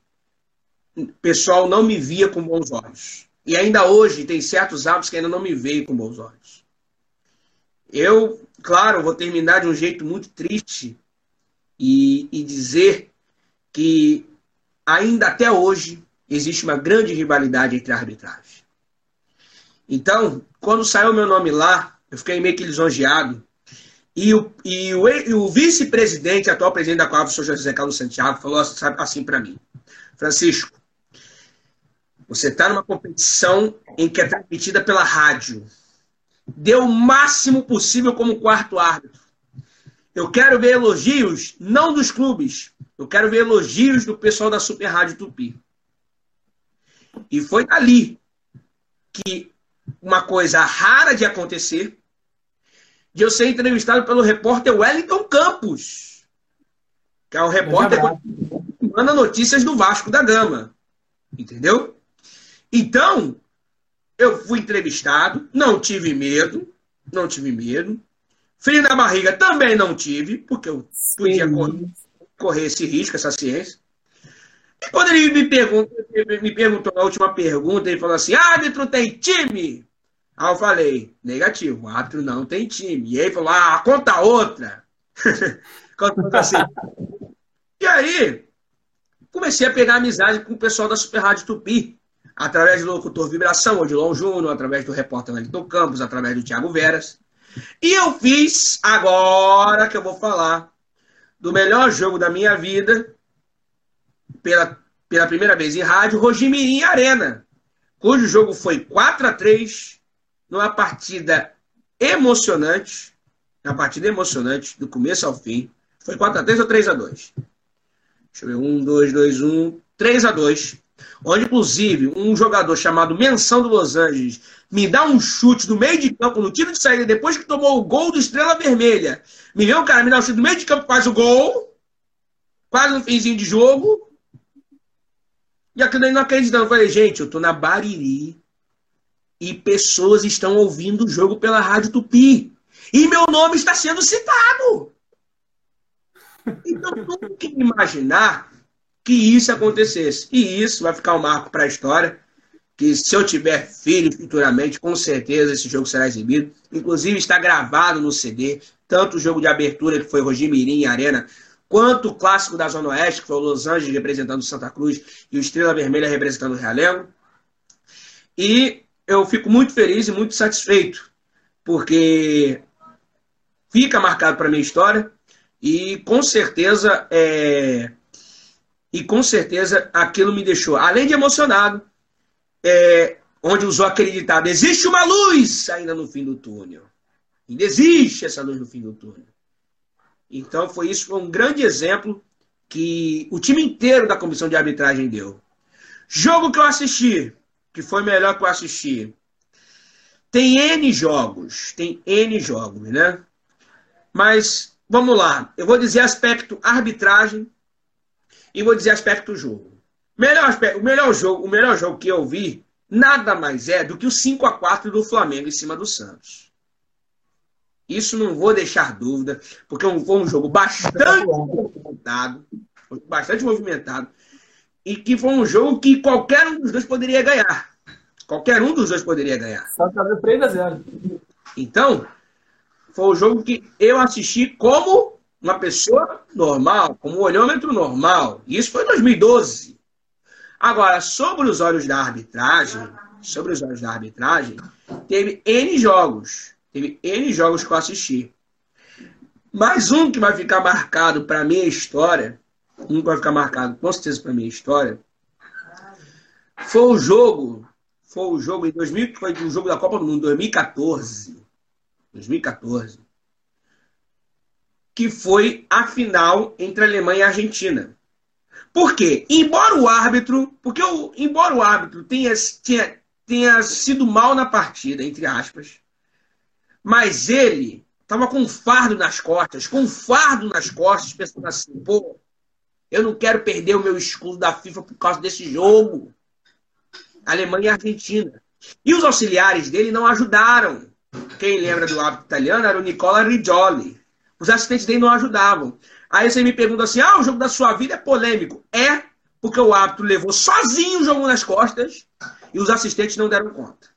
o pessoal não me via com bons olhos. E ainda hoje tem certos hábitos que ainda não me veem com bons olhos. Eu, claro, vou terminar de um jeito muito triste e, e dizer que ainda até hoje existe uma grande rivalidade entre a arbitragem. Então, quando saiu meu nome lá, eu fiquei meio que lisonjeado. E o, e o, o vice-presidente, atual presidente da qual o senhor José Carlos Santiago, falou assim para mim: Francisco, você está numa competição em que é transmitida pela rádio. Dê o máximo possível como quarto árbitro. Eu quero ver elogios, não dos clubes. Eu quero ver elogios do pessoal da Super Rádio Tupi. E foi ali que uma coisa rara de acontecer, de eu ser entrevistado pelo repórter Wellington Campos, que é o repórter que manda notícias do Vasco da Gama. Entendeu? Então, eu fui entrevistado, não tive medo, não tive medo. Frio na barriga também não tive, porque eu podia correr, correr esse risco, essa ciência. E quando ele me perguntou, me perguntou na última pergunta, ele falou assim: árbitro tem time? Aí eu falei, negativo, árbitro não tem time. E aí falou, ah, conta outra. conta assim. e aí, comecei a pegar amizade com o pessoal da Super Rádio Tupi, através do locutor Vibração, Odilon Júnior, através do repórter Wellington Campos, através do Thiago Veras. E eu fiz, agora que eu vou falar, do melhor jogo da minha vida, pela, pela primeira vez em rádio, Rogimirim Arena, cujo jogo foi 4 a 3 numa partida emocionante, uma partida emocionante, do começo ao fim. Foi 4x3 ou 3x2? Deixa eu ver, 1, 2, 2, 1, 3x2. Onde, inclusive, um jogador chamado Menção do Los Angeles me dá um chute do meio de campo, no tiro de saída, depois que tomou o gol do Estrela Vermelha. Me vê um cara me dá um chute do meio de campo, faz o gol, quase no finzinho de jogo. E aquilo aí não acreditando. Eu falei, gente, eu tô na Bariri, e pessoas estão ouvindo o jogo pela Rádio Tupi. E meu nome está sendo citado. Então, nunca imaginar que isso acontecesse. E isso vai ficar um marco para a história. Que se eu tiver filho futuramente, com certeza esse jogo será exibido. Inclusive está gravado no CD, tanto o jogo de abertura, que foi Roger Mirim Arena, quanto o clássico da Zona Oeste, que foi o Los Angeles representando Santa Cruz e o Estrela Vermelha representando o Realengo. E eu fico muito feliz e muito satisfeito, porque fica marcado para minha história e com certeza é, e com certeza aquilo me deixou, além de emocionado, é, onde usou acreditado, existe uma luz ainda no fim do túnel. Ainda existe essa luz no fim do túnel. Então foi isso, foi um grande exemplo que o time inteiro da comissão de arbitragem deu. Jogo que eu assisti, que foi melhor que eu assisti. Tem N jogos, tem N jogos, né? Mas vamos lá, eu vou dizer aspecto arbitragem e vou dizer aspecto jogo. Melhor aspecto, o melhor jogo, o melhor jogo que eu vi nada mais é do que o 5 a 4 do Flamengo em cima do Santos. Isso não vou deixar dúvida, porque foi um jogo bastante movimentado, bastante movimentado e que foi um jogo que qualquer um dos dois poderia ganhar. Qualquer um dos dois poderia ganhar. Só tá 3 a 0. Então, foi o um jogo que eu assisti como uma pessoa normal, como um olhômetro normal. Isso foi em 2012. Agora, sobre os olhos da arbitragem, sobre os olhos da arbitragem, teve N jogos. Teve N jogos que eu assisti. Mais um que vai ficar marcado para minha história um vai ficar marcado com certeza para minha história, foi o jogo, foi o jogo em 2000, foi o jogo da Copa do Mundo 2014, 2014, que foi a final entre a Alemanha e a Argentina. Por quê? Embora o árbitro, porque o, embora o árbitro tenha, tenha, tenha sido mal na partida, entre aspas, mas ele estava com um fardo nas costas, com um fardo nas costas, pensando assim, pô, eu não quero perder o meu escudo da FIFA por causa desse jogo. Alemanha e Argentina. E os auxiliares dele não ajudaram. Quem lembra do árbitro italiano era o Nicola Rigioli. Os assistentes dele não ajudavam. Aí você me pergunta assim: ah, o jogo da sua vida é polêmico. É, porque o árbitro levou sozinho o jogo nas costas e os assistentes não deram conta.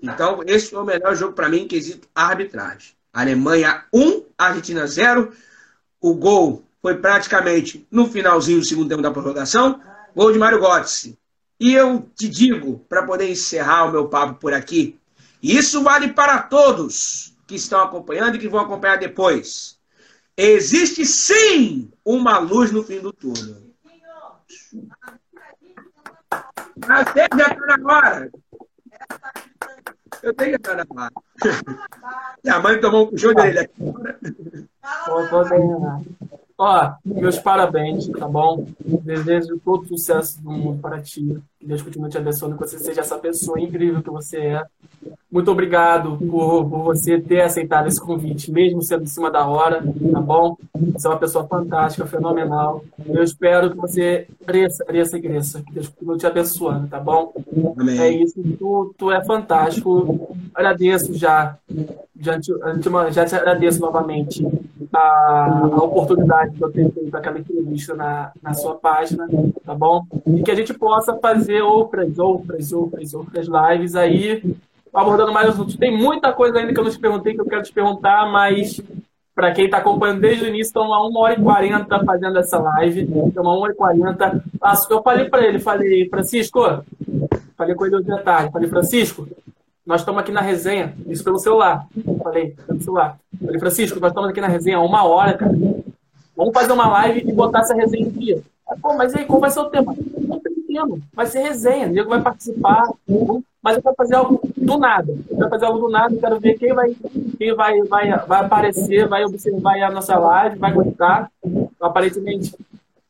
Então, esse foi o melhor jogo para mim, quesito arbitragem. Alemanha 1, Argentina 0. O gol foi praticamente no finalzinho do segundo tempo da prorrogação, gol de Mário Götze. E eu te digo, para poder encerrar o meu papo por aqui, isso vale para todos que estão acompanhando e que vão acompanhar depois. Existe sim uma luz no fim do túnel. Mas já está na hora. Eu tenho que estar na hora. Minha mãe tomou um puxão dele aqui. Ó, meus parabéns, tá bom? Desejo todo o sucesso do mundo para ti. Que Deus continue te abençoando, que você seja essa pessoa incrível que você é. Muito obrigado por, por você ter aceitado esse convite, mesmo sendo em cima da hora, tá bom? Você é uma pessoa fantástica, fenomenal. Eu espero que você cresça, cresça e cresça. Que Deus continue te abençoando, tá bom? Amém. É isso. Tu, tu é fantástico. Agradeço já. Já te, já te agradeço novamente a, a oportunidade de eu ter feito aquela entrevista na, na sua página, tá bom? E que a gente possa fazer outras, outras, outras, outras lives aí abordando mais assuntos. Tem muita coisa ainda que eu não te perguntei, que eu quero te perguntar, mas para quem está acompanhando desde o início, estamos há 1 hora e 40 fazendo essa live. Estamos há 1 hora e 40. Eu falei para ele, falei, Francisco, falei com ele hoje à tarde, falei, Francisco, nós estamos aqui na resenha, isso pelo celular. Falei, pelo celular. Falei, Francisco, nós estamos aqui na resenha há uma hora, cara. Vamos fazer uma live e botar essa resenha em dia. Pô, mas aí, qual vai ser o tema? Não tem tema, vai ser resenha, o nego vai participar, mas eu quero fazer algo do nada. Eu quero fazer algo do nada, quero ver quem vai, quem vai, vai, vai aparecer, vai observar a nossa live, vai gostar. Aparentemente,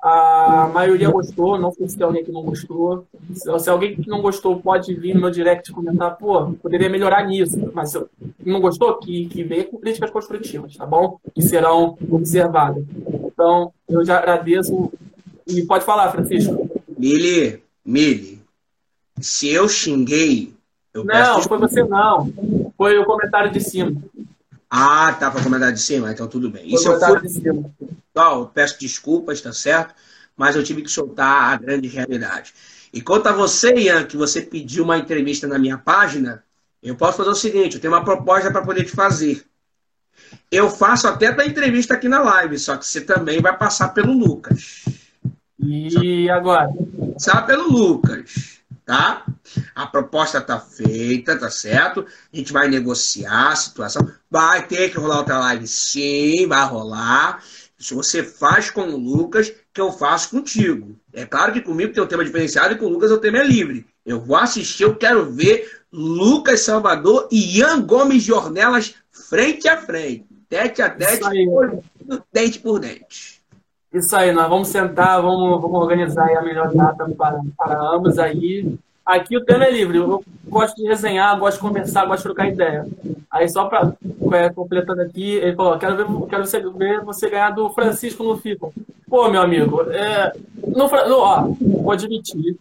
a maioria gostou, não sei se tem alguém que não gostou. Se, se alguém que não gostou pode vir no meu direct comentar, pô, poderia melhorar nisso. Mas se não gostou, que, que venha com críticas construtivas, tá bom? Que serão observadas. Então, eu já agradeço. E pode falar, Francisco. Mili, Mili, se eu xinguei. Eu não, foi você não. Foi o comentário de cima. Ah, tá para comentário de cima? Então tudo bem. Foi Isso eu fui... de cima. Eu peço desculpas, tá certo? Mas eu tive que soltar a grande realidade. E quanto a você, Ian, que você pediu uma entrevista na minha página, eu posso fazer o seguinte: eu tenho uma proposta para poder te fazer. Eu faço até a entrevista aqui na live, só que você também vai passar pelo Lucas. E agora? Passar pelo Lucas, tá? A proposta tá feita, tá certo? A gente vai negociar a situação. Vai ter que rolar outra live, sim, vai rolar. Se você faz com o Lucas, que eu faço contigo. É claro que comigo tem um tema diferenciado e com o Lucas o tema é livre. Eu vou assistir, eu quero ver Lucas Salvador e Ian Gomes de Ornelas frente a frente. Tete a tete, dente por dente. Isso aí, nós vamos sentar, vamos, vamos organizar a melhor data para, para ambos aí. Aqui o tema é livre. Eu gosto de resenhar, gosto de conversar, gosto de trocar ideia. Aí só para é, completando aqui, ele falou: quero ver, quero você, ver você ganhar do Francisco no FIFA. Pô, meu amigo, é, no, ó, vou admitir,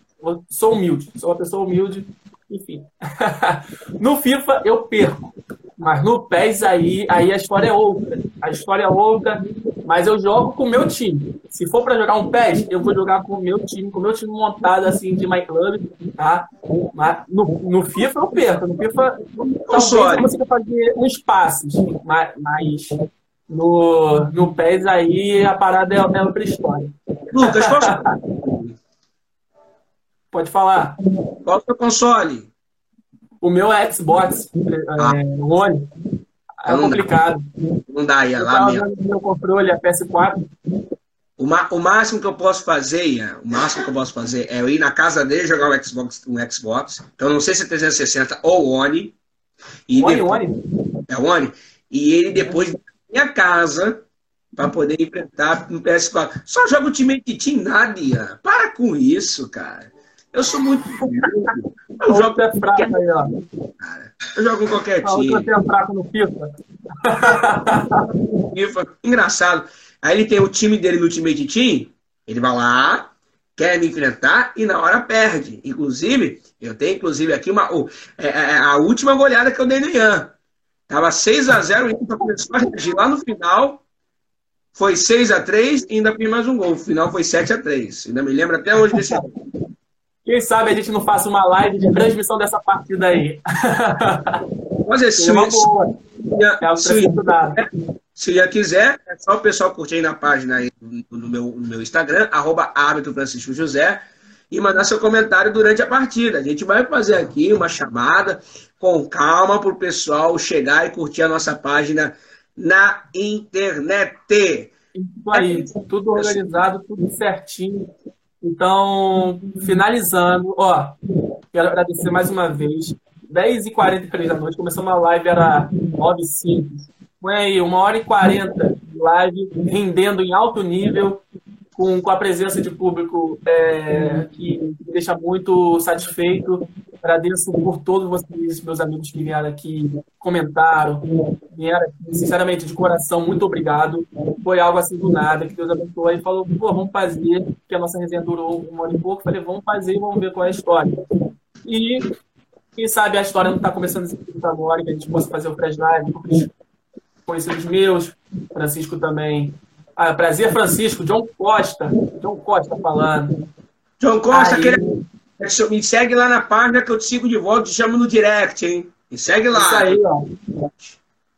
sou humilde, sou uma pessoa humilde, enfim. no FIFA eu perco. Mas no PES aí, aí a história é outra. A história é outra, mas eu jogo com o meu time. Se for para jogar um PES, eu vou jogar com o meu time, com o meu time montado assim de My Club, tá? Mas no, no FIFA eu perco. No FIFA talvez eu consiga fazer uns passes, mas, mas no, no PES aí a parada é, é outra história. Lucas, qual Pode falar. Qual é o seu console? O meu é Xbox ah. é, One. É não complicado. Dá. Não dá, ia lá mesmo. Meu controle é PS4. O, o máximo que eu posso fazer, Ian, o máximo que eu posso fazer é eu ir na casa dele jogar um Xbox, um Xbox. Então não sei se é 360 ou One. E One, depois, One. É One. E ele depois na minha casa para poder enfrentar no PS4. Só joga o time de Team nada, Ian. Para com isso, cara. Eu sou muito. Eu jogo é fraco aí, ó. Eu jogo com qualquer time. Você é fraco no FIFA. FIFA. Engraçado. Aí ele tem o time dele no Ultimate Team, ele vai lá, quer me enfrentar e na hora perde. Inclusive, eu tenho inclusive aqui uma, oh, é, é, a última goleada que eu dei no Ian. Tava 6x0, o Inter começou a reagir lá no final. Foi 6x3 e ainda fiz mais um gol. O final foi 7x3. Ainda me lembro até hoje desse. Quem sabe a gente não faça uma live de transmissão dessa partida aí. É, se, uma boa. É se, se, se quiser, é só o pessoal curtir aí na página aí no, meu, no meu Instagram, arroba Francisco José, e mandar seu comentário durante a partida. A gente vai fazer aqui uma chamada com calma para o pessoal chegar e curtir a nossa página na internet. Isso aí, tudo organizado, tudo certinho. Então, finalizando, ó, quero agradecer mais uma vez. 10h43 da noite, começou uma live, era 9h05. Foi aí, uma hora e 40 de live, rendendo em alto nível, com, com a presença de público é, que me deixa muito satisfeito. Agradeço por todos vocês, meus amigos que vieram aqui, comentaram, vieram aqui, sinceramente, de coração, muito obrigado. Foi algo assim do nada, que Deus abençoou e falou, pô, vamos fazer, que a nossa resenha durou um ano e pouco. Falei, vamos fazer e vamos ver qual é a história. E quem sabe a história não está começando agora, que a gente possa fazer o pré live conhecidos meus, Francisco também ah, prazer, Francisco. John Costa. John Costa falando. John Costa, Aí... aquele... me segue lá na página que eu te sigo de volta, te chamo no direct, hein? Me segue lá. Isso aí, ó.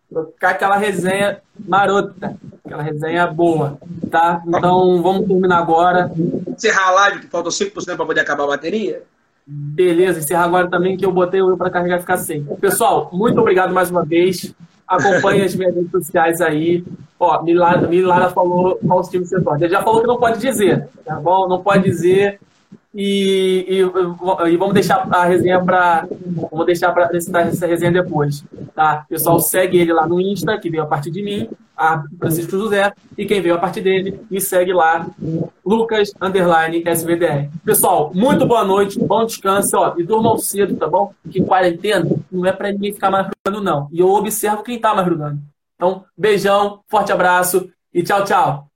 Trocar aquela resenha marota. Aquela resenha boa, tá? Então, vamos terminar agora. Encerrar a live, que faltam 5% para poder acabar a bateria. Beleza, encerrar agora também, que eu botei o para carregar e ficar sem. Pessoal, muito obrigado mais uma vez. Acompanhe as minhas redes sociais aí. Ó, Milara, Milara falou qual time você torce. Ele já falou que não pode dizer, tá bom? Não pode dizer. E, e, e vamos deixar a resenha para. Vamos deixar para essa resenha depois. Tá? Pessoal, segue ele lá no Insta, que veio a partir de mim, a Francisco José, e quem veio a partir dele, me segue lá, Lucas Underline SVDR. Pessoal, muito boa noite, bom descanso, ó, e durmam cedo, tá bom? Porque quarentena não é para ninguém ficar madrugando, não. E eu observo quem tá madrugando. Então, beijão, forte abraço e tchau, tchau.